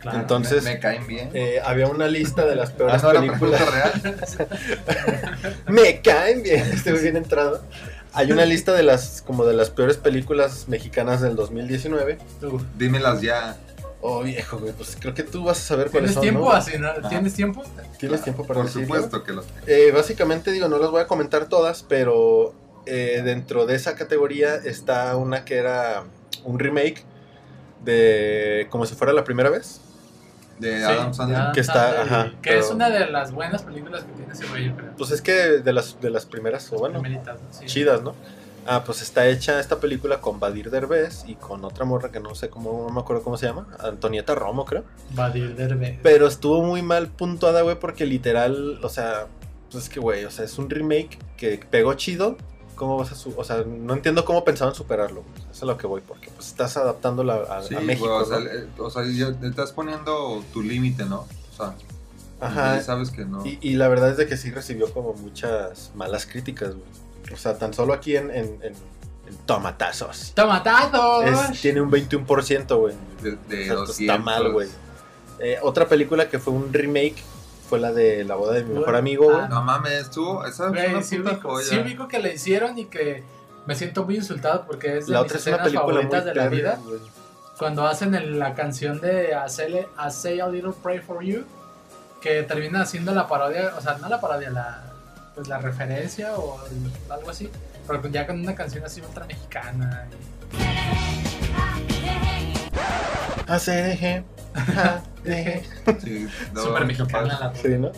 claro. Entonces, me, me caen bien. eh, había una lista de las Ah, peores no, la películas. Me caen bien, estoy bien entrado. Hay una lista de las como de las peores películas mexicanas del 2019. Tú. Dímelas ya. Oh, viejo, güey, pues creo que tú vas a saber cuáles ¿Tienes son, tiempo ¿no? así? ¿no? ¿Tienes tiempo? ¿Tienes tiempo para Por decirlo? supuesto que los Eh, básicamente digo, no las voy a comentar todas, pero eh, dentro de esa categoría está una que era un remake de como si fuera la primera vez. de Sí, Adam Sandler. Adam Que está- Sandler, ajá, Que pero- es una de las buenas películas que tiene ese güey, yo creo. Pues es que de las de las primeras o bueno, Primeritas, ¿no? Sí. chidas, ¿no? Ah, pues está hecha esta película con Badir Derbez y con otra morra que no sé cómo, no me acuerdo cómo se llama, Antonieta Romo, creo. Badir Derbez. Pero estuvo muy mal puntuada, güey, porque literal, o sea, pues es que, güey, o sea, es un remake que pegó chido. ¿Cómo vas a su O sea, no entiendo cómo pensaban superarlo. güey. Eso es a lo que voy, porque pues estás adaptándola a, Sí, a México. güey, o sea, ¿no? o sea, ya te estás poniendo tu límite, ¿no? O sea, Ajá. sabes que no. Y, y la verdad es de que sí recibió como muchas malas críticas, güey. O sea, tan solo aquí en, en, en- en Tomatazos. ¡Tomatazos! Es- tiene un 21%, güey. de, O de sea, 200. está mal, güey. Eh, otra película que fue un remake fue la de La boda de mi mejor Ah, amigo, güey. No mames, tú, esa es una sí puta ubico, joya. sí ubico que la hicieron y que me siento muy insultado porque es de La mis otra es una escenas favoritas de la vida. Cuando hacen el- la canción de Say, I Say a Little Pray for You que termina haciendo la parodia, o sea, no la parodia, la, pues la referencia o el- algo así, pero ya con una canción así ultra mexicana. y- ACDG. Sí, no, Súper mexicana la Sí, ¿no?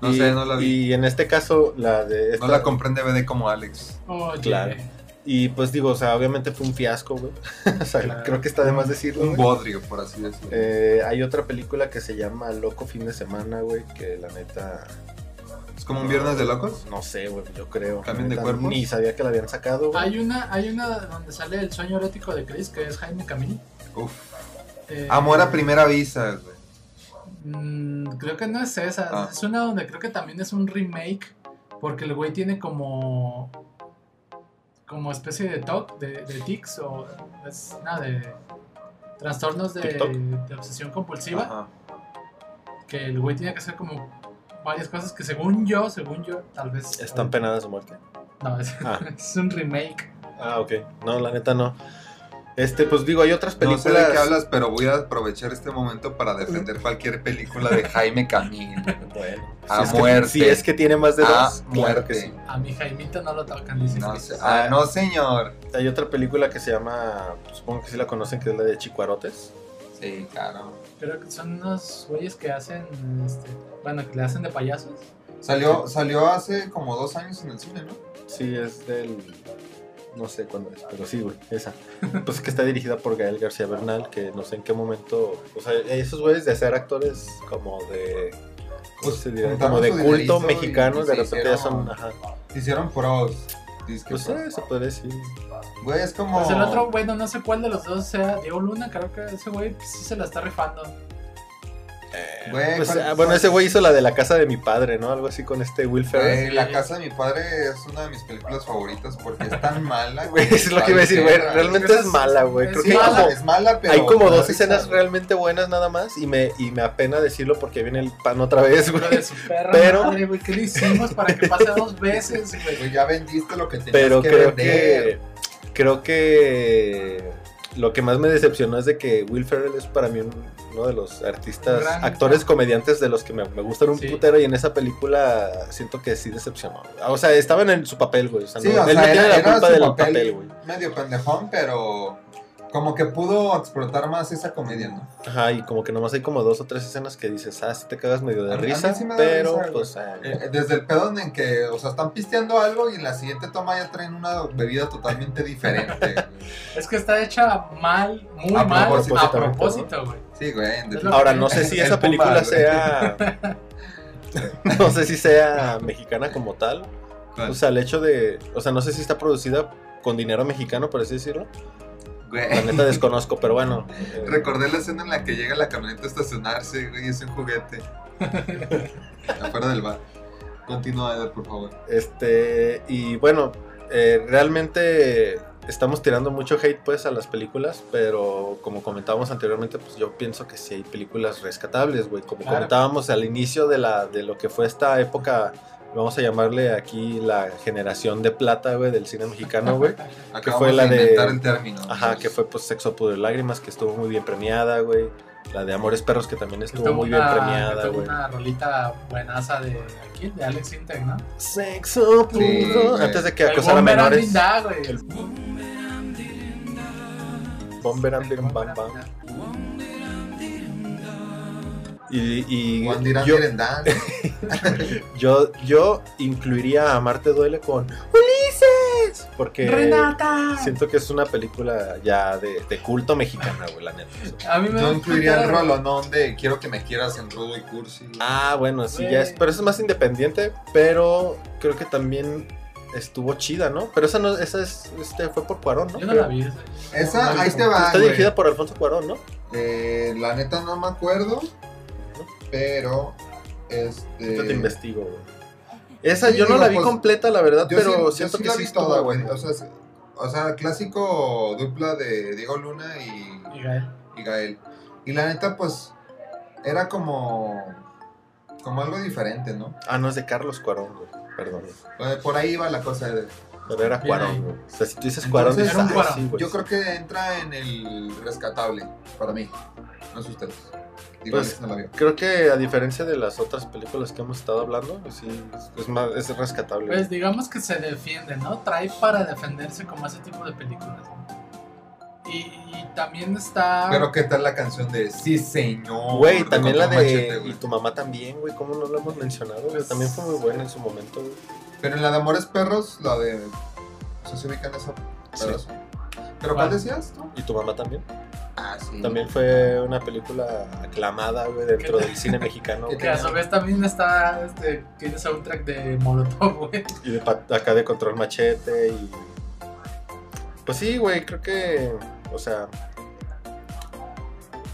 No Y- sé, no la vi. Y en este caso, la de. esta- No la compré en DVD como Alex. Claro. Y pues digo, o sea, obviamente fue un fiasco, güey. o sea, Claro. creo que está de más decirlo. Un bodrio, por así decirlo. Eh, hay otra película que se llama Loco Fin de Semana, güey, que la neta. Es como un viernes de locos. No sé, güey, yo creo. ¿Cambien de Neta, cuerpos? Ni sabía que la habían sacado. Hay una, hay una donde sale el sueño erótico de Chris, que es Jaime Camil. Uf. Eh, Amor a primera vista, güey. Mm, creo que no es esa. Ah. Es una donde creo que también es un remake. Porque el güey tiene como. Como especie de TOC, de, de tics o. Es nada, de. Trastornos de, de obsesión compulsiva. Ajá. Que el güey tiene que hacer como varias cosas que, según yo, según yo, tal vez. Están penadas de muerte. No, es, Ah. es un remake. Ah, ok. No, la neta no. Este, pues digo, hay otras No películas. sé de qué hablas, pero voy a aprovechar este momento para defender cualquier película de Jaime Camil. Bueno, A si es que- muerte. si es que tiene más de A dos, claro muerte. que sí. A mi Jaimito no lo tocan, dice No, sé. Ah, no, señor. Hay otra película que se llama, supongo que sí la conocen, que es la de Chicuarotes. Sí, claro. Creo que son unos güeyes que hacen. Este, bueno, que le hacen de payasos. Salió, salió hace como dos años en el cine, ¿no? Sí, es del. No sé cuándo es, pero sí, güey, esa. Pues es que está dirigida por Gael García Bernal, que no sé en qué momento. O sea, esos güeyes de ser actores como de. ¿Cómo Pues, se diría? juntaron Como de culto dinerito y- mexicano, y de repente ya son. hicieron- Ajá. Hicieron pros. Disque Pues sí, se puede decir. Güey, es como. Pues el otro, bueno, no sé cuál de los dos sea Diego Luna, creo que ese güey pues, sí se la está rifando. Güey, Pues, ¿cuál- ah, bueno, ese güey hizo la de la casa de mi padre, ¿no? Algo así con este Will Ferrell. Güey, La casa de mi padre es una de mis películas favoritas porque es tan mala. Güey, es lo que iba a decir, güey. Realmente es mala, güey. Es Creo Sí, que como, es mala, pero. hay como dos escenas realmente buenas nada más y me, y me apena decirlo porque viene el pan otra vez, güey. de su perra Pero- madre, güey, ¿qué le hicimos para que pase dos veces, güey? Güey, ya vendiste lo que tenías Pero que creo vender. que creo que lo que más me decepcionó es de que Will Ferrell es para mí un- uno de los artistas, Gran- actores, comediantes de los que me, me gustan un Sí. putero y en esa película siento que sí decepcionó. O sea, estaban en su papel, güey. O sea, Sí, no- o él sea, no tiene la culpa del papel. papel, güey. Medio pendejón, pero. Como que pudo explotar más esa comedia, ¿no? Ajá, y como que nomás hay como dos o tres escenas que dices, ah, sí te cagas medio de A risa, sí me da pero risa, pues... ah, Eh, Desde el pedo en que, o sea, están pisteando algo y en la siguiente toma ya traen una bebida totalmente diferente. Es que está hecha mal, muy A mal, propósito, a propósito, güey. Sí, güey. Ahora, no sé si esa película sea... no sé si sea mexicana como tal. ¿Cuál? O sea, el hecho de... O sea, no sé si está producida con dinero mexicano, por así decirlo. La neta desconozco, pero bueno. eh, Recordé la escena en la que llega la camioneta a estacionarse, güey, y es un juguete. Afuera del bar. Continúa, Eder, por favor. Este, y bueno, eh, realmente estamos tirando mucho hate pues a las películas, pero como comentábamos anteriormente, pues yo pienso que sí hay películas rescatables, güey. Como Claro. comentábamos al inicio de, la, de lo que fue esta época, vamos a llamarle aquí la generación de plata, güey, del cine mexicano, güey. Acabamos fue la de el término. Ajá, que fue pues Sexo, Pudor y Lágrimas, que estuvo muy bien premiada, güey. La de Amores Perros, que también estuvo Tuvo muy bien premiada, tuvo güey. una rolita buenaza de aquí, de Alex Integ, ¿no? Sexo, Sí, pudor. güey. Antes de que El acosara Bomber menores. Linda, güey. El- Bomber and Bim Bam Bam. Y, y yo, yo, yo incluiría a Marte Duele con Ulises. Porque ¡Renata! siento que es una película ya de, de culto mexicana, güey, la neta. A mí me Yo incluiría el puta- rolonón de Quiero que me quieras en rudo y cursi. Ah, bueno, sí, Güey. ya es. Pero eso es más independiente, pero creo que también estuvo chida, ¿no? Pero esa no, esa es, este, fue por Cuarón, ¿no? Yo no Creo. la vi. esa. Esa, No, ahí no, te va. Está güey. dirigida por Alfonso Cuarón, ¿no? Eh, la neta no me acuerdo. Pero. Este. Yo te investigo, güey. Esa sí, yo no la vi pues, completa, la verdad, Yo pero sí, yo siento sí que la sí vi toda, güey. buena. O sea, o sea, clásico dupla de Diego Luna y, Y Gael. y Gael. Y la neta, pues. Era como. Como algo diferente, ¿no? Ah, no, es de Carlos Cuarón, güey. Perdón. Eh, Por ahí va la cosa de. Pero era. Cuarón, güey. O sea, si tú dices Entonces, Cuarón, era un "Ah, Cuarón". sí. Yo creo que entra en el rescatable. Para mí. No sé ustedes. Pues. Creo que a diferencia de las otras películas que hemos estado hablando, sí, es, es más, es rescatable. Pues digamos que se defiende, ¿no? Trae para defenderse como ese tipo de películas. Y, y también está... Pero qué tal la canción de Sí, señor. Güey, también la de... Machete, y tu mamá también, güey, ¿cómo no lo hemos mencionado? güey? También fue muy buena en su momento, güey. Pero en la de Amores Perros, la de. No sé si ubican esa pedazo. ¿Pero cuál ¿Cuál? decías tú? Y tu mamá también. Ah, sí. También fue una película aclamada, güey, dentro del cine mexicano. ¿Qué güey. Que a su vez también está, este, tiene soundtrack de Molotov, güey. Y de acá de Control Machete y... Pues sí, güey, creo que... O sea...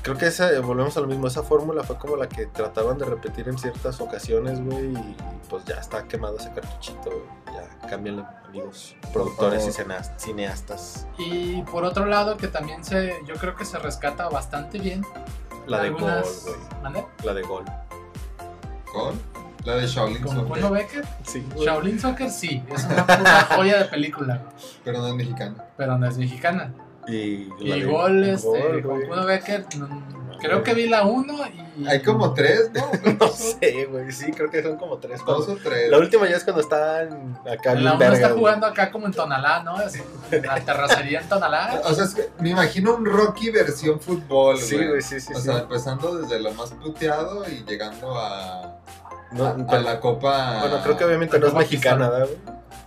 Creo que esa, volvemos a lo mismo, esa fórmula fue como la que trataban de repetir en ciertas ocasiones, güey, y pues ya está quemado ese cartuchito, güey. Ya, cámbianle, amigos, productores y cineastas. Y por otro lado, que también se, yo creo que se rescata bastante bien. La de algunas- Gol, güey. La de Gol. ¿Con? La de Shaolin Con Soccer, Kuno Becker. Sí, Shaolin Soccer sí, es una puta joya de película, pero no es mexicana. pero no es mexicana. Y, la Y Gol, este, güey. Kuno Becker, creo que vi la 1 y... Hay como tres, ¿no? No sé, güey, sí, creo que son como tres. Dos o tres. La última ya es cuando están acá La bien 1 verga, está güey. jugando acá como en Tonalá, ¿no? Así, en la terracería en Tonalá. O sea, es que me imagino un Rocky versión fútbol, Sí, güey. güey, sí, sí, O sí. sea, empezando desde lo más puteado y llegando a, No, a, la copa. Bueno, creo que obviamente no es mexicana, ¿verdad, ¿Eh?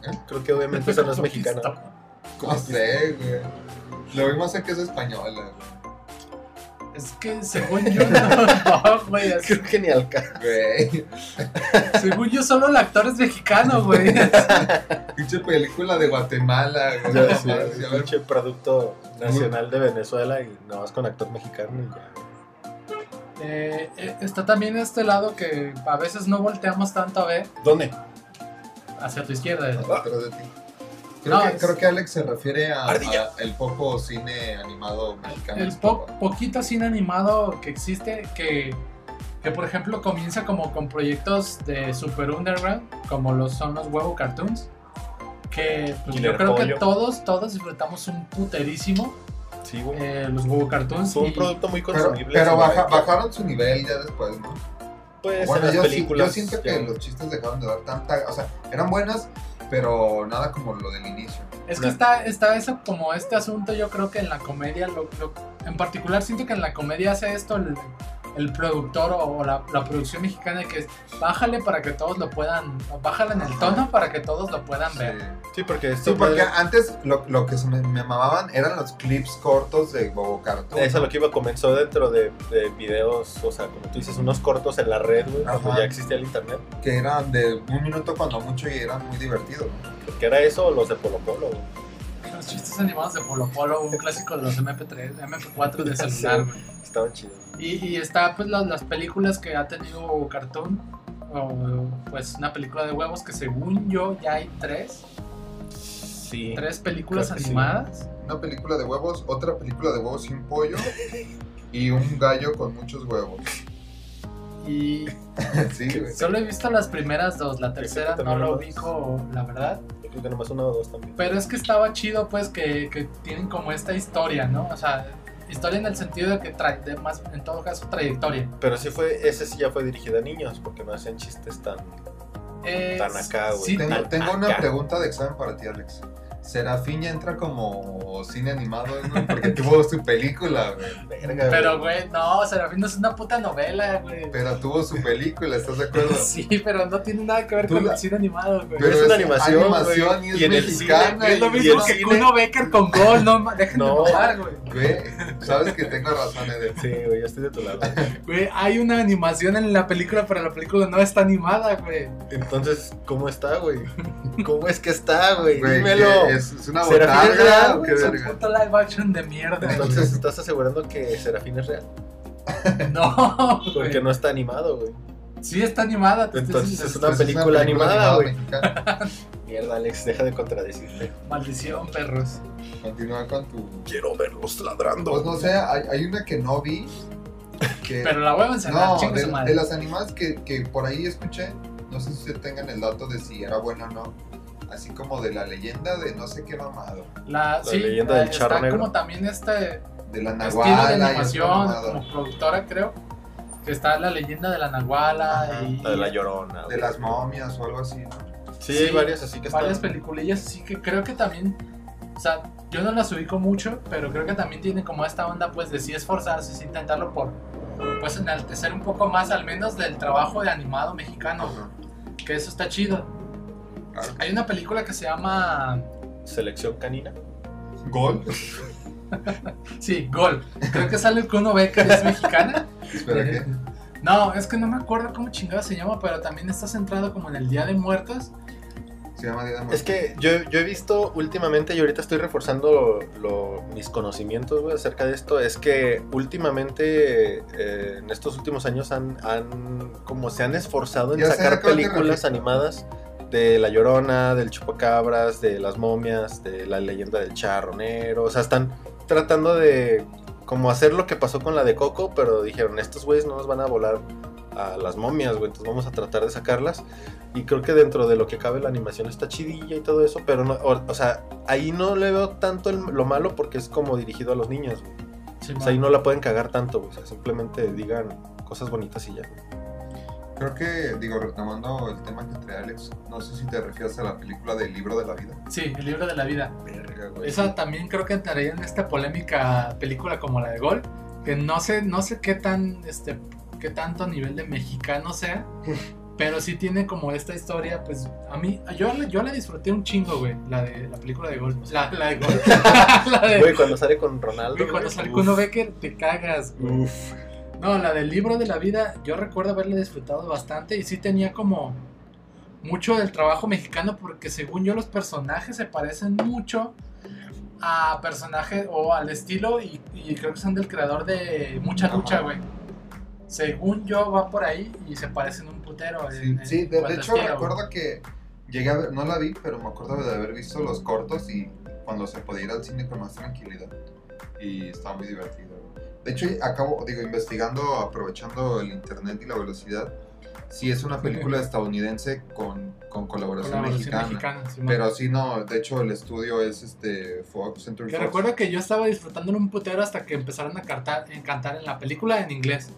güey? Creo que obviamente esa no es mexicana. No sé, güey. Lo vimos sé que es española. Es que según yo no, güey. es- Creo que ni al caso. Güey. Según yo solo el actor es mexicano, güey. Pinche película de Guatemala, güey. Ya a ver, pinche producto nacional de Venezuela y nada más con actor mexicano y ya. Eh, eh, está también este lado que a veces no volteamos tanto a ver ¿Dónde? hacia tu izquierda. atrás de ti. Creo, No, que, es- creo que Alex se refiere a, a el poco cine animado mexicano. El po- poquito cine animado que existe, que, que por ejemplo comienza como con proyectos de Super Underground, como los son los huevo cartoons. Que pues, yo creo que todos, todos disfrutamos un puterísimo Sí, güey. eh, los huevo cartoons. Fue un y- producto muy Pero, consumible. pero sí, baja- bajaron su nivel ya después, ¿no? Pues bueno, en las yo, sí- películas. yo siento que ya- los chistes dejaron de dar tanta. O sea, eran buenas, pero nada como lo del inicio. Es que está, está eso como este asunto, yo creo que en la comedia, lo, lo- en particular siento que en la comedia hace esto el, el productor o, la, la producción mexicana que es bájale para que todos lo puedan, bájale en el tono para que todos lo puedan ver. Sí, porque Sí, esto porque antes lo, lo que se me, me mamaban eran los clips cortos de Bobo Cartoon. Eso es lo que iba, comenzó dentro de, de videos, o sea, como tú dices, unos cortos en la red, güey, cuando Ajá. ya existía el internet. Que eran de un minuto cuando mucho y eran muy divertidos, ¿no? Que era eso o los de Polo Polo, güey. Los chistes animados de Polo Polo, un clásico de los MP3, MP4 de celular, güey. Estaban chidos. Y, y está pues las, las películas que ha tenido Cartoon, o pues una película de huevos que según yo ya hay tres, Sí. tres películas sí. animadas. Una película de huevos, otra película de huevos sin pollo y un gallo con muchos huevos. Y sí, güey. solo he visto las primeras dos, la tercera no lo ubico, la verdad. Yo creo que nomás uno o dos también. Pero es que estaba chido, pues, que, que tienen como esta historia, ¿no? O sea, historia en el sentido de que trae, de más, en todo caso, trayectoria. Pero sí fue, ese sí ya fue dirigido a niños, porque no hacen chistes tan... Eh, Tan acá, güey. sí, Tengo, tengo una pregunta de examen para ti, Alex. ¿Serafín ya entra como cine animado, ¿no? Porque tuvo su película, güey. Verga, Pero, güey, no, Serafín no es una puta novela, güey. Pero tuvo su película, ¿estás de acuerdo? Sí, pero no tiene nada que ver con la- el cine animado, güey. Pero es una es animación, animación y es Y en el mexicana. cine, es lo mismo el que cine- Kuno Becker con Gol, no dejen No. güey. Güey, sabes que tengo razón, Eder. Sí, güey, yo estoy de tu lado. Güey, hay una animación en la película, pero la película no está animada, güey. Entonces, ¿cómo está, güey? ¿Cómo es que está, güey? Güey, Dímelo. ¿Qué ¿Es, es una ¿Serafín es real, botarga qué Es un verga? puto live action de mierda. Entonces, ¿estás asegurando que Serafín es real? No, Porque no está animado, güey. Sí está animada. te estoy Entonces diciendo, es una película animada, güey. mexicana. Mierda, Alex, deja de contradecirte. Maldición, perros. Continúa con tu... Quiero verlos ladrando. Pues no sé, hay, hay una que no vi. Que... Pero la voy a enseñar, no, chingue de, su de las animadas que, que por ahí escuché, no sé si ustedes tengan el dato de si era buena o no. Así como de la leyenda de no sé qué mamado. La, sí, leyenda la- del charro está negro. como también este De la estilo Nahuala de y esa animación, como productora, creo. Que está la leyenda de la Nahuala Ajá, y. La de la llorona. De las momias o algo así, ¿no? Sí, hay varias así que Varias están. peliculillas, sí que creo que también. O sea, yo no las ubico mucho, pero creo que también tiene como esta onda, pues, de sí esforzarse, sí intentarlo por. Pues enaltecer un poco más, al menos del trabajo de animado mexicano, Ajá, que eso está chido. Claro. Hay una película que se llama. Selección canina. Gol. Sí, Gol. Creo que sale el Kuno Becker, es mexicana. Espera, ¿qué? No, es que no me acuerdo cómo chingada se llama, pero también está centrado como en el Día de Muertos. Se llama Día de Es Muertos. que yo, yo he visto últimamente, y ahorita estoy reforzando lo- mis conocimientos acerca de esto, es que últimamente, eh, en estos últimos años, han, han como se han esforzado en Ya sacar películas animadas de La Llorona, del Chupacabras, de las momias, de la leyenda del charronero, o sea, están tratando de como hacer lo que pasó con la de Coco, pero dijeron, estos güeyes no nos van a volar a las momias, güey, entonces vamos a tratar de sacarlas. Y creo que dentro de lo que cabe la animación está chidilla y todo eso, pero no, o, o sea, ahí no le veo tanto el- lo malo porque es como dirigido a los niños, güey. Sí, O sea, ahí no la pueden cagar tanto, güey. O sea, simplemente digan cosas bonitas y ya. Creo que, digo, retomando el tema que trae Alex, no sé si te refieres a la película del libro de la vida. Sí, el libro de la vida. Verga, güey. Esa también creo que entraría en esta polémica película como la de Gol, que no sé, no sé qué tan, este, qué tanto a nivel de mexicano sea, pero sí tiene como esta historia, pues a mí, yo, la- yo la disfruté un chingo, güey, la de la película de Gol, la, la de Gol, la de, Güey, cuando sale con Ronaldo. güey, cuando sale uf, Kuno Becker te cagas, güey. Uf. No, la del libro de la vida, yo recuerdo haberla disfrutado bastante y sí tenía como mucho del trabajo mexicano porque según yo los personajes se parecen mucho a personajes o al estilo y, y creo que son del creador de Mucha Ajá. Lucha, güey. Según yo va por ahí y se parecen un putero. Sí, en- sí, de, hecho estilo, recuerdo que llegué a ver, no la vi, pero me acuerdo de haber visto los cortos y cuando se podía ir al cine con más tranquilidad. Y estaba muy divertido. De hecho, acabo, digo, investigando, aprovechando el internet y la velocidad, sí es una película estadounidense con, con colaboración, Colaboración mexicana. mexicana, Simón. Pero sí, no, de hecho el estudio es este Fox, Century Que Fox. recuerdo que yo estaba disfrutando un putero hasta que empezaron a cantar, en cantar en la película en inglés.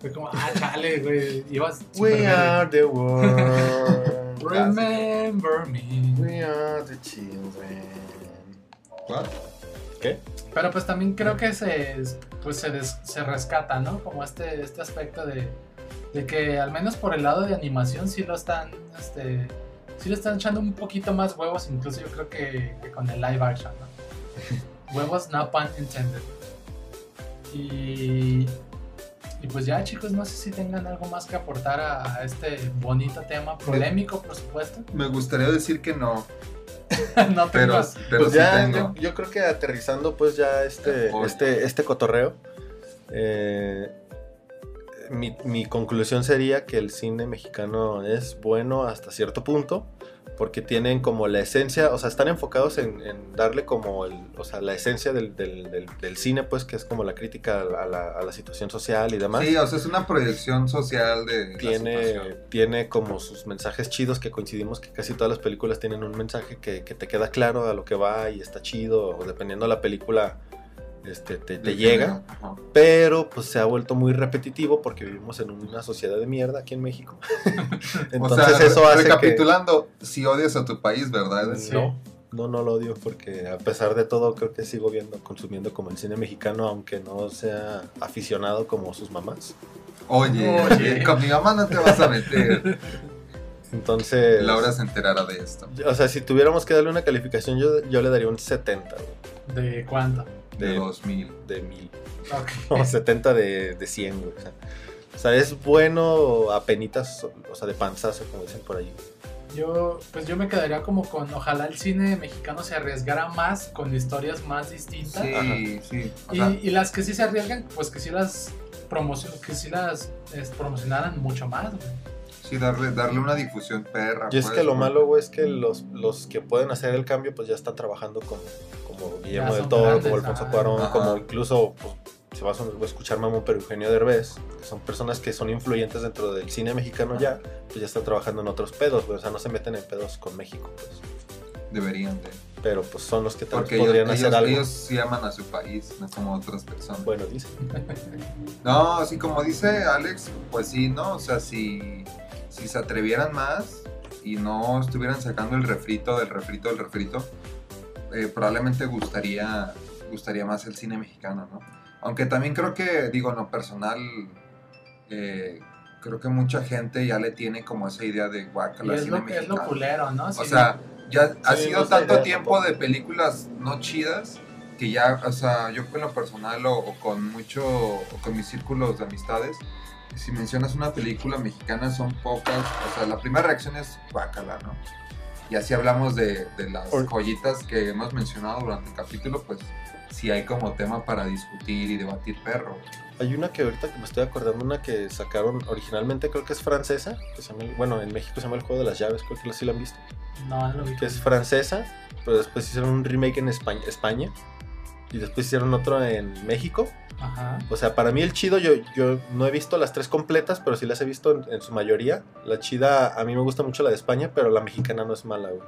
Fue como, ah, chale, güey. Ibas We are the world. Remember me. We are the children. ¿Cuál? ¿Qué? Pero pues también creo que se, pues se, des- se rescata, ¿no? Como este, este aspecto de, de que al menos por el lado de animación sí lo están, este, sí le están echando un poquito más huevos, incluso yo creo que, que con el live action, ¿no? huevos no pun intended. Y, y pues ya chicos, no sé si tengan algo más que aportar a, a este bonito tema, polémico por supuesto. Me gustaría decir que no, no pero, tengo... pero Pues sí ya, tengo. yo, yo creo que aterrizando pues ya este, Oye. este, este cotorreo, eh, mi, mi conclusión sería que el cine mexicano es bueno hasta cierto punto, porque tienen como la esencia, o sea, están enfocados en, en darle como el, o sea, la esencia del, del- del- del cine, pues, que es como la crítica a la, a la situación social y demás. Sí, o sea, es una proyección social de tiene, tiene como sus mensajes chidos que coincidimos que casi todas las películas tienen un mensaje que, que te queda claro a lo que va y está chido, o dependiendo de la película, este, te, llega, pero pues se ha vuelto muy repetitivo porque vivimos en una sociedad de mierda aquí en México. Entonces o sea, eso hace que... recapitulando, si odias a tu país, ¿verdad? Sí. No, no, no lo odio porque a pesar de todo creo que sigo viendo, consumiendo como el cine mexicano, aunque no sea aficionado como sus mamás. Oye, Oye. con mi mamá no te vas a meter. Entonces... Laura se enterará de esto. O sea, si tuviéramos que darle una calificación, yo, yo le daría un 70, güey, ¿De cuánto? De de, 2000. de 1000. Ok. No, 70 de, de 100, güey. O sea, o sea, es bueno a penitas, o sea, de panzazo, como dicen por ahí. Yo, pues yo me quedaría como con, ojalá el cine mexicano se arriesgara más con historias más distintas. Sí, sí. O y, y las que sí se arriesgan, pues que sí las promocion que sí las es, promocionaran mucho más, güey. Sí, darle, darle una difusión perra. Y es pues, que lo malo, güey, es que los, los que pueden hacer el cambio, pues ya están trabajando con, como Guillermo del Toro, grandes, como Alfonso. Cuarón, Ajá. como incluso, pues, se va a escuchar mamón, pero Eugenio Derbez, que son personas que son influyentes dentro del cine mexicano ya, pues ya están trabajando en otros pedos, güey, o sea, no se meten en pedos con México, pues. Deberían de. Pero pues son los que tal vez Porque ellos, podrían hacer ellos, algo. ellos sí aman a su país, no como otras personas. Bueno, dice. No, así como dice Alex, pues sí, ¿no? O sea, si, si se atrevieran más y no estuvieran sacando el refrito del refrito del refrito, eh, probablemente gustaría, gustaría más el cine mexicano, ¿no? Aunque también creo que, digo, en lo personal, eh, creo que mucha gente ya le tiene como esa idea de guacala es cine lo, que es lo mexicano. culero, ¿no? O sea, ya ha sido no tanto tiempo tampoco. de películas no chidas que ya, o sea, yo en lo personal o, o con mucho, o con mis círculos de amistades, si mencionas una película mexicana son pocas, o sea, la primera reacción es bácala, ¿no? Y así hablamos de, de las joyitas que hemos mencionado durante el capítulo, pues sí hay como tema para discutir y debatir perro. Hay una que ahorita que me estoy acordando, una que sacaron originalmente, creo que es francesa, que se llama, el- bueno, en México se llama El Juego de las Llaves, creo que sí la han visto. no, no lo vi. Que es francesa, pero después hicieron un remake en España, España y después hicieron otro en México. Ajá. O sea, para mí el chido, yo, yo no he visto las tres completas, pero sí las he visto en, en su mayoría. La chida, a mí me gusta mucho la de España, pero la mexicana no es mala, güey.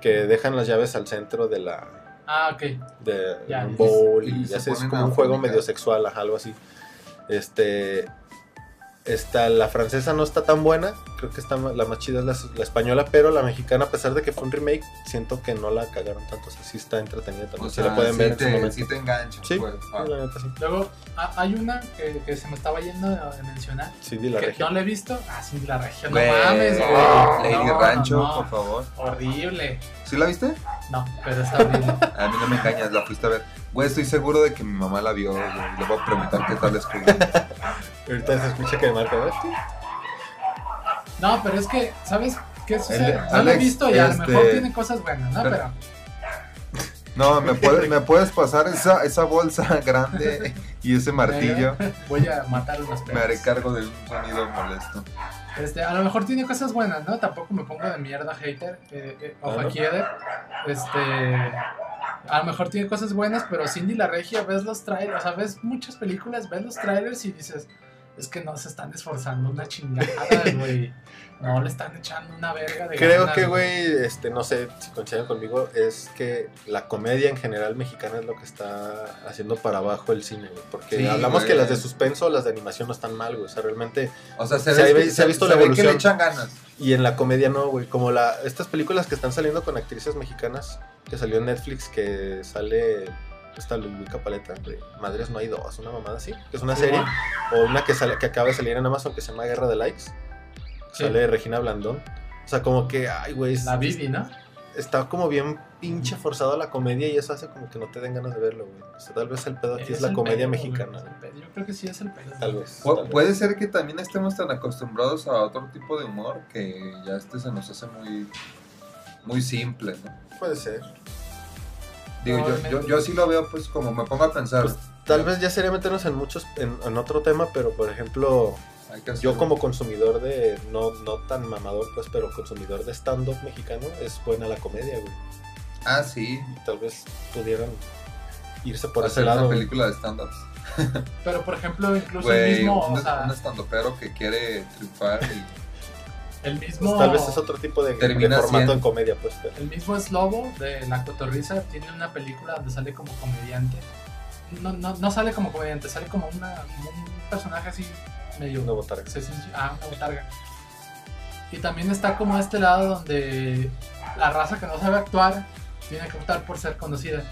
Que dejan las llaves al centro de la, Ah, ok. de Ya, un y- bowl y y, se haces como un juego medio sexual, ajá, algo así. Este. Esta, la francesa no está tan buena, creo que está, la más chida es la, la española, pero la mexicana, a pesar de que fue un remake, siento que no la cagaron tanto, o sea, sí está entretenida también, O si sea, la pueden sí ver en te, su momento. sí te engancha. Sí, pues, ah. la neta sí. Luego, ha- hay una que, que se me estaba yendo de mencionar. Cindy la que regia. no la he visto. Ah, sí, la región. Güey, no mames, güey. Lady No, Rancho, no, por favor. Horrible. ¿Sí la viste? No, pero está horrible. A mí no me engañas, la fuiste a ver. Güey, estoy seguro de que mi mamá la vio, güey. Le voy a preguntar qué tal estuvo. Ahorita se escucha que marca, ¿verdad? No, pero es que, ¿sabes qué sucede? El- no lo he visto y a lo este- mejor tiene cosas buenas, ¿no? Pero- No, ¿me puedes, ¿me puedes pasar esa, esa bolsa grande y ese martillo? voy a matar unos Me haré cargo de un sonido molesto. Este, a lo mejor tiene cosas buenas, ¿no? Tampoco me pongo de mierda hater. Eh, eh, Eder. Este. A lo mejor tiene cosas buenas, pero Cindy la Regia, ves los trailers, o sea, ves muchas películas, ves los trailers y dices, es que no se están esforzando una chingada, güey. No le están echando una verga de Creo ganas, que, güey, este, no sé si coinciden conmigo, es que la comedia en general mexicana es lo que está haciendo para abajo el cine, güey. Porque Sí, hablamos güey. que las de suspenso, las de animación no están mal, güey. O sea, realmente. O sea, se, Se ve, ha- que- se ha visto la ve que evolución. le echan ganas. Y en la comedia no, güey. Como la, estas películas que están saliendo con actrices mexicanas, que salió en Netflix, que sale esta Ludwika Paleta, de Madres no hay dos, una mamada así, que es una Sí, serie, o una que, sale, que acaba de salir en Amazon que se llama Guerra de Likes, Sí. sale Regina Blandón. O sea, como que, ay, güey, La Bibi, ¿no? está como bien pinche forzado la comedia y eso hace como que no te den ganas de verlo, güey. O sea, tal vez el pedo aquí es, la comedia pedo, mexicana. güey. Yo creo que sí es el pedo. Tal vez. Pu- tal vez. puede ser que también estemos tan acostumbrados a otro tipo de humor que ya este se nos hace muy, muy simple, ¿no? Puede ser. Digo, yo, yo, yo sí lo veo pues como me pongo a pensar. Pues, Tal vez ya sería meternos en muchos, en, en otro tema, pero por ejemplo, hacer- yo como consumidor de, no, no tan mamador, pues, pero consumidor de stand-up mexicano, es buena la comedia, güey. Ah, sí. Y tal vez pudieran irse por ese hacer lado. una güey. película de stand-ups. Pero por ejemplo, incluso el mismo, un, o sea, un stand-upero que quiere triunfar y el mismo. Pues, tal vez es otro tipo de, de formato siendo- en comedia, pues. pero- El mismo Slobo de La Cotorrisa tiene una película donde sale como comediante. No, no, no sale como comediante, sale como una, un personaje así medio. Una botarga. sencillo. Ah, una botarga. Y también está como este lado donde la raza que no sabe actuar tiene que optar por ser conocida.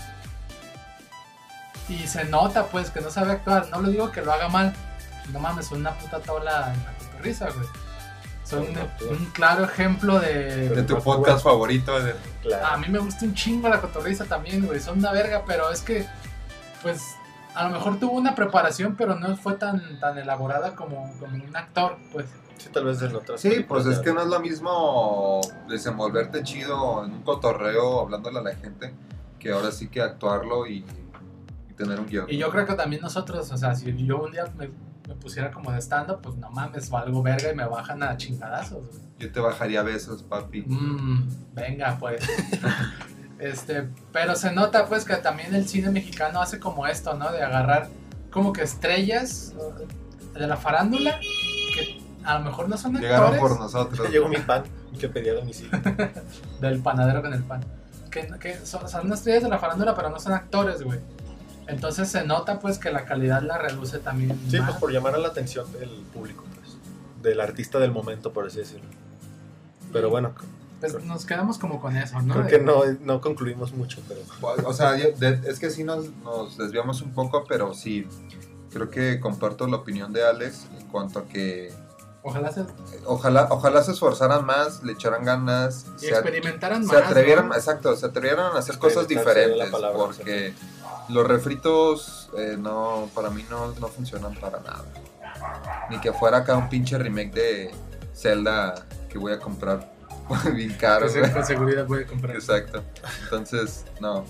Y se nota pues que no sabe actuar. No le digo que lo haga mal. No mames, una puta tola en la cotorrisa, güey. Son Son un, claro ejemplo de, de tu Pues, podcast favorito. de- Claro. a mí me gusta un chingo la cotorriza también, güey. Son una verga, pero es que, pues, a lo mejor tuvo una preparación, pero no fue tan, tan elaborada como, como un actor, pues. Sí, tal vez en otras Sí, pues es que no es lo mismo desenvolverte chido en un cotorreo hablándole a la gente que ahora sí que actuarlo y, y tener un guion. Y yo creo que también nosotros, o sea, si yo un día me, me pusiera como de stand-up, pues no mames, valgo verga y me bajan a chingadazos, güey. Yo te bajaría besos, papi. Mm, venga, pues. este, pero se nota, pues, que también el cine mexicano hace como esto, ¿no? De agarrar como que estrellas de la farándula que a lo mejor no son Llegaron actores. por nosotros. Llegó mi pan. Que pedía domicilio. del panadero con el pan. Que, que son, son estrellas de la farándula, pero no son actores, güey. Entonces se nota pues que la calidad la reduce también. Sí, más. pues por llamar a la atención del público, pues. Del artista del momento, por así decirlo. Pero bueno, Pues nos quedamos como con eso, ¿no? creo que no, no concluimos mucho, pero... O sea, yo- de- es que sí nos, nos desviamos un poco, pero sí, creo que comparto la opinión de Alex en cuanto a que Ojalá se ojalá, ojalá se esforzaran más, le echaran ganas, y se, experimentaran se más. atrevieran, ¿no? exacto, se atrevieran a hacer cosas diferentes, palabra, porque los refritos eh, no, para mí no, no funcionan para nada. Ni que fuera acá un pinche remake de Zelda que voy a comprar bien caro, güey. con seguridad voy a comprar. Exacto. Entonces, no,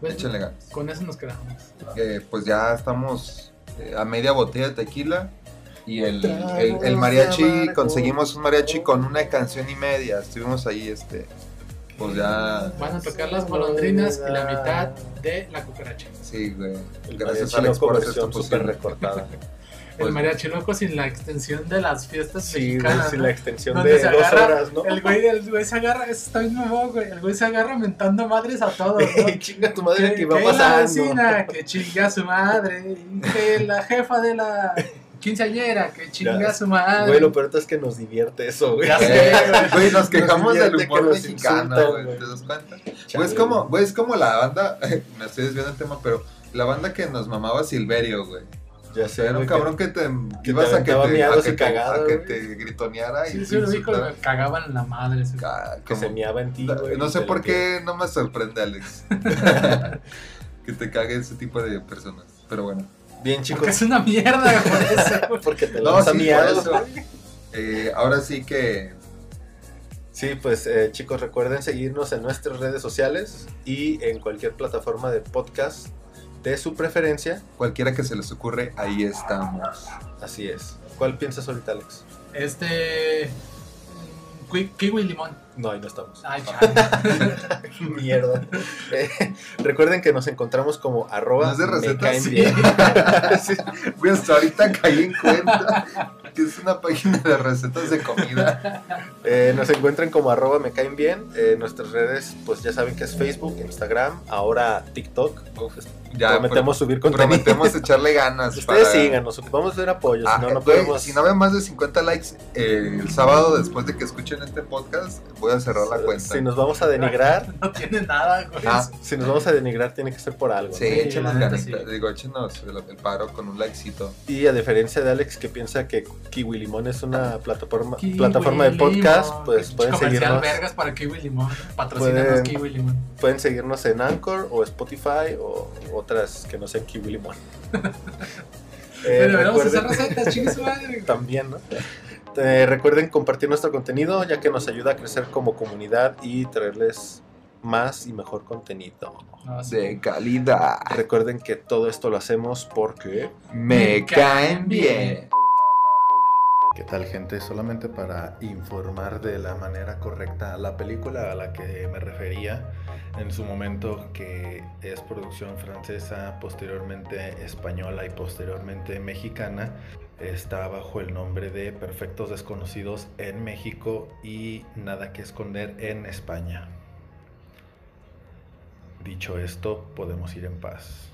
Pues, échenle ganas. con eso nos quedamos. Eh, pues ya estamos eh, a media botella de tequila y el, el, el mariachi, conseguimos un mariachi con una canción y media. Estuvimos ahí, este, pues ya, Van a tocar las golondrinas y la mitad de la cucaracha. sí, güey. El Gracias Alex por hacer súper posible. recortada. El Pues- mariachi loco sin la extensión de las fiestas Sí, mexicanas. sin ¿no? la extensión Donde de dos agarra, horas, ¿no? El güey, el güey se agarra, eso está bien nuevo, güey. El güey se agarra mentando madres a todos, ¿no? Chinga tu madre que va que la pasando. vecina, que chinga a su madre. Y que la jefa de la quinceañera, que chinga Ya. su madre. Güey, lo peor es que nos divierte eso, güey. Ya sé, Eh, güey, nos quejamos del que humor nos mexicano, güey. ¿Te das cuenta? Güey, es como, güey, es como la banda, me estoy desviando del tema, pero la banda que nos mamaba Silverio, güey. Ya sé, era un que- cabrón que te, que ibas te a que te, a que y te- a que te gritoneara y Sí, te sí, me cagaban en la madre. sí. Ah, que como- se meaba en ti, güey. No y sé por qué no me sorprende, Alex. que te cague ese tipo de personas. Pero bueno. Bien, chicos. Porque es una mierda, por eso. güey. Porque te No, sí, por miados, eso. güey. Eh, ahora sí que Sí, pues eh, chicos, recuerden seguirnos en nuestras redes sociales y en cualquier plataforma de podcast de su preferencia. cualquiera que se les ocurre, ahí estamos. Así es. ¿Cuál piensas ahorita, Alex? Este. mm, Ki- Kiwi limón. No, ahí no estamos. Ay. Mierda. Eh, recuerden que nos encontramos como arroba ¿No es de me recetas? Sí. Sí, hasta ahorita caí en cuenta que es una página de recetas de comida. Eh, nos encuentran como arroba me caen bien. Eh, nuestras redes, pues ya saben que es Facebook, Instagram, ahora TikTok. Ya, prometemos subir contenido. prometemos echarle ganas. Ustedes para- síganos, ocupamos ver apoyo, Ah, si no, no güey, podemos... Si no ven más de 50 likes eh, el sábado después de que escuchen este podcast, voy a cerrar la cuenta. Si nos vamos a denigrar, No tiene nada, güey. Ah, si nos vamos a denigrar tiene que ser por algo. Sí, ¿no? Échenos ganitas. sí. Digo, échenos el, el paro con un likecito. Y a diferencia de Alex que piensa que Kiwi Limón es una plataforma, Kiwi plataforma de podcast, Limón. pues pueden Comercial seguirnos, vergas para Kiwi Limón. Patrocínanos Pueden- Kiwi Limón. pueden seguirnos en Anchor o Spotify o otras que no sean Kiwi Limón. Eh, recuerden- recetas, madre. también, ¿no? Eh, recuerden compartir nuestro contenido ya que nos ayuda a crecer como comunidad y traerles más y mejor contenido. Sí. De calidad. Recuerden que todo esto lo hacemos porque... Me caen bien. ¿Qué tal gente? Solamente para informar de la manera correcta la película a la que me refería en su momento que es producción francesa, posteriormente española y posteriormente mexicana. Está bajo el nombre de Perfectos Desconocidos en México y Nada que Esconder en España. Dicho esto, podemos ir en paz.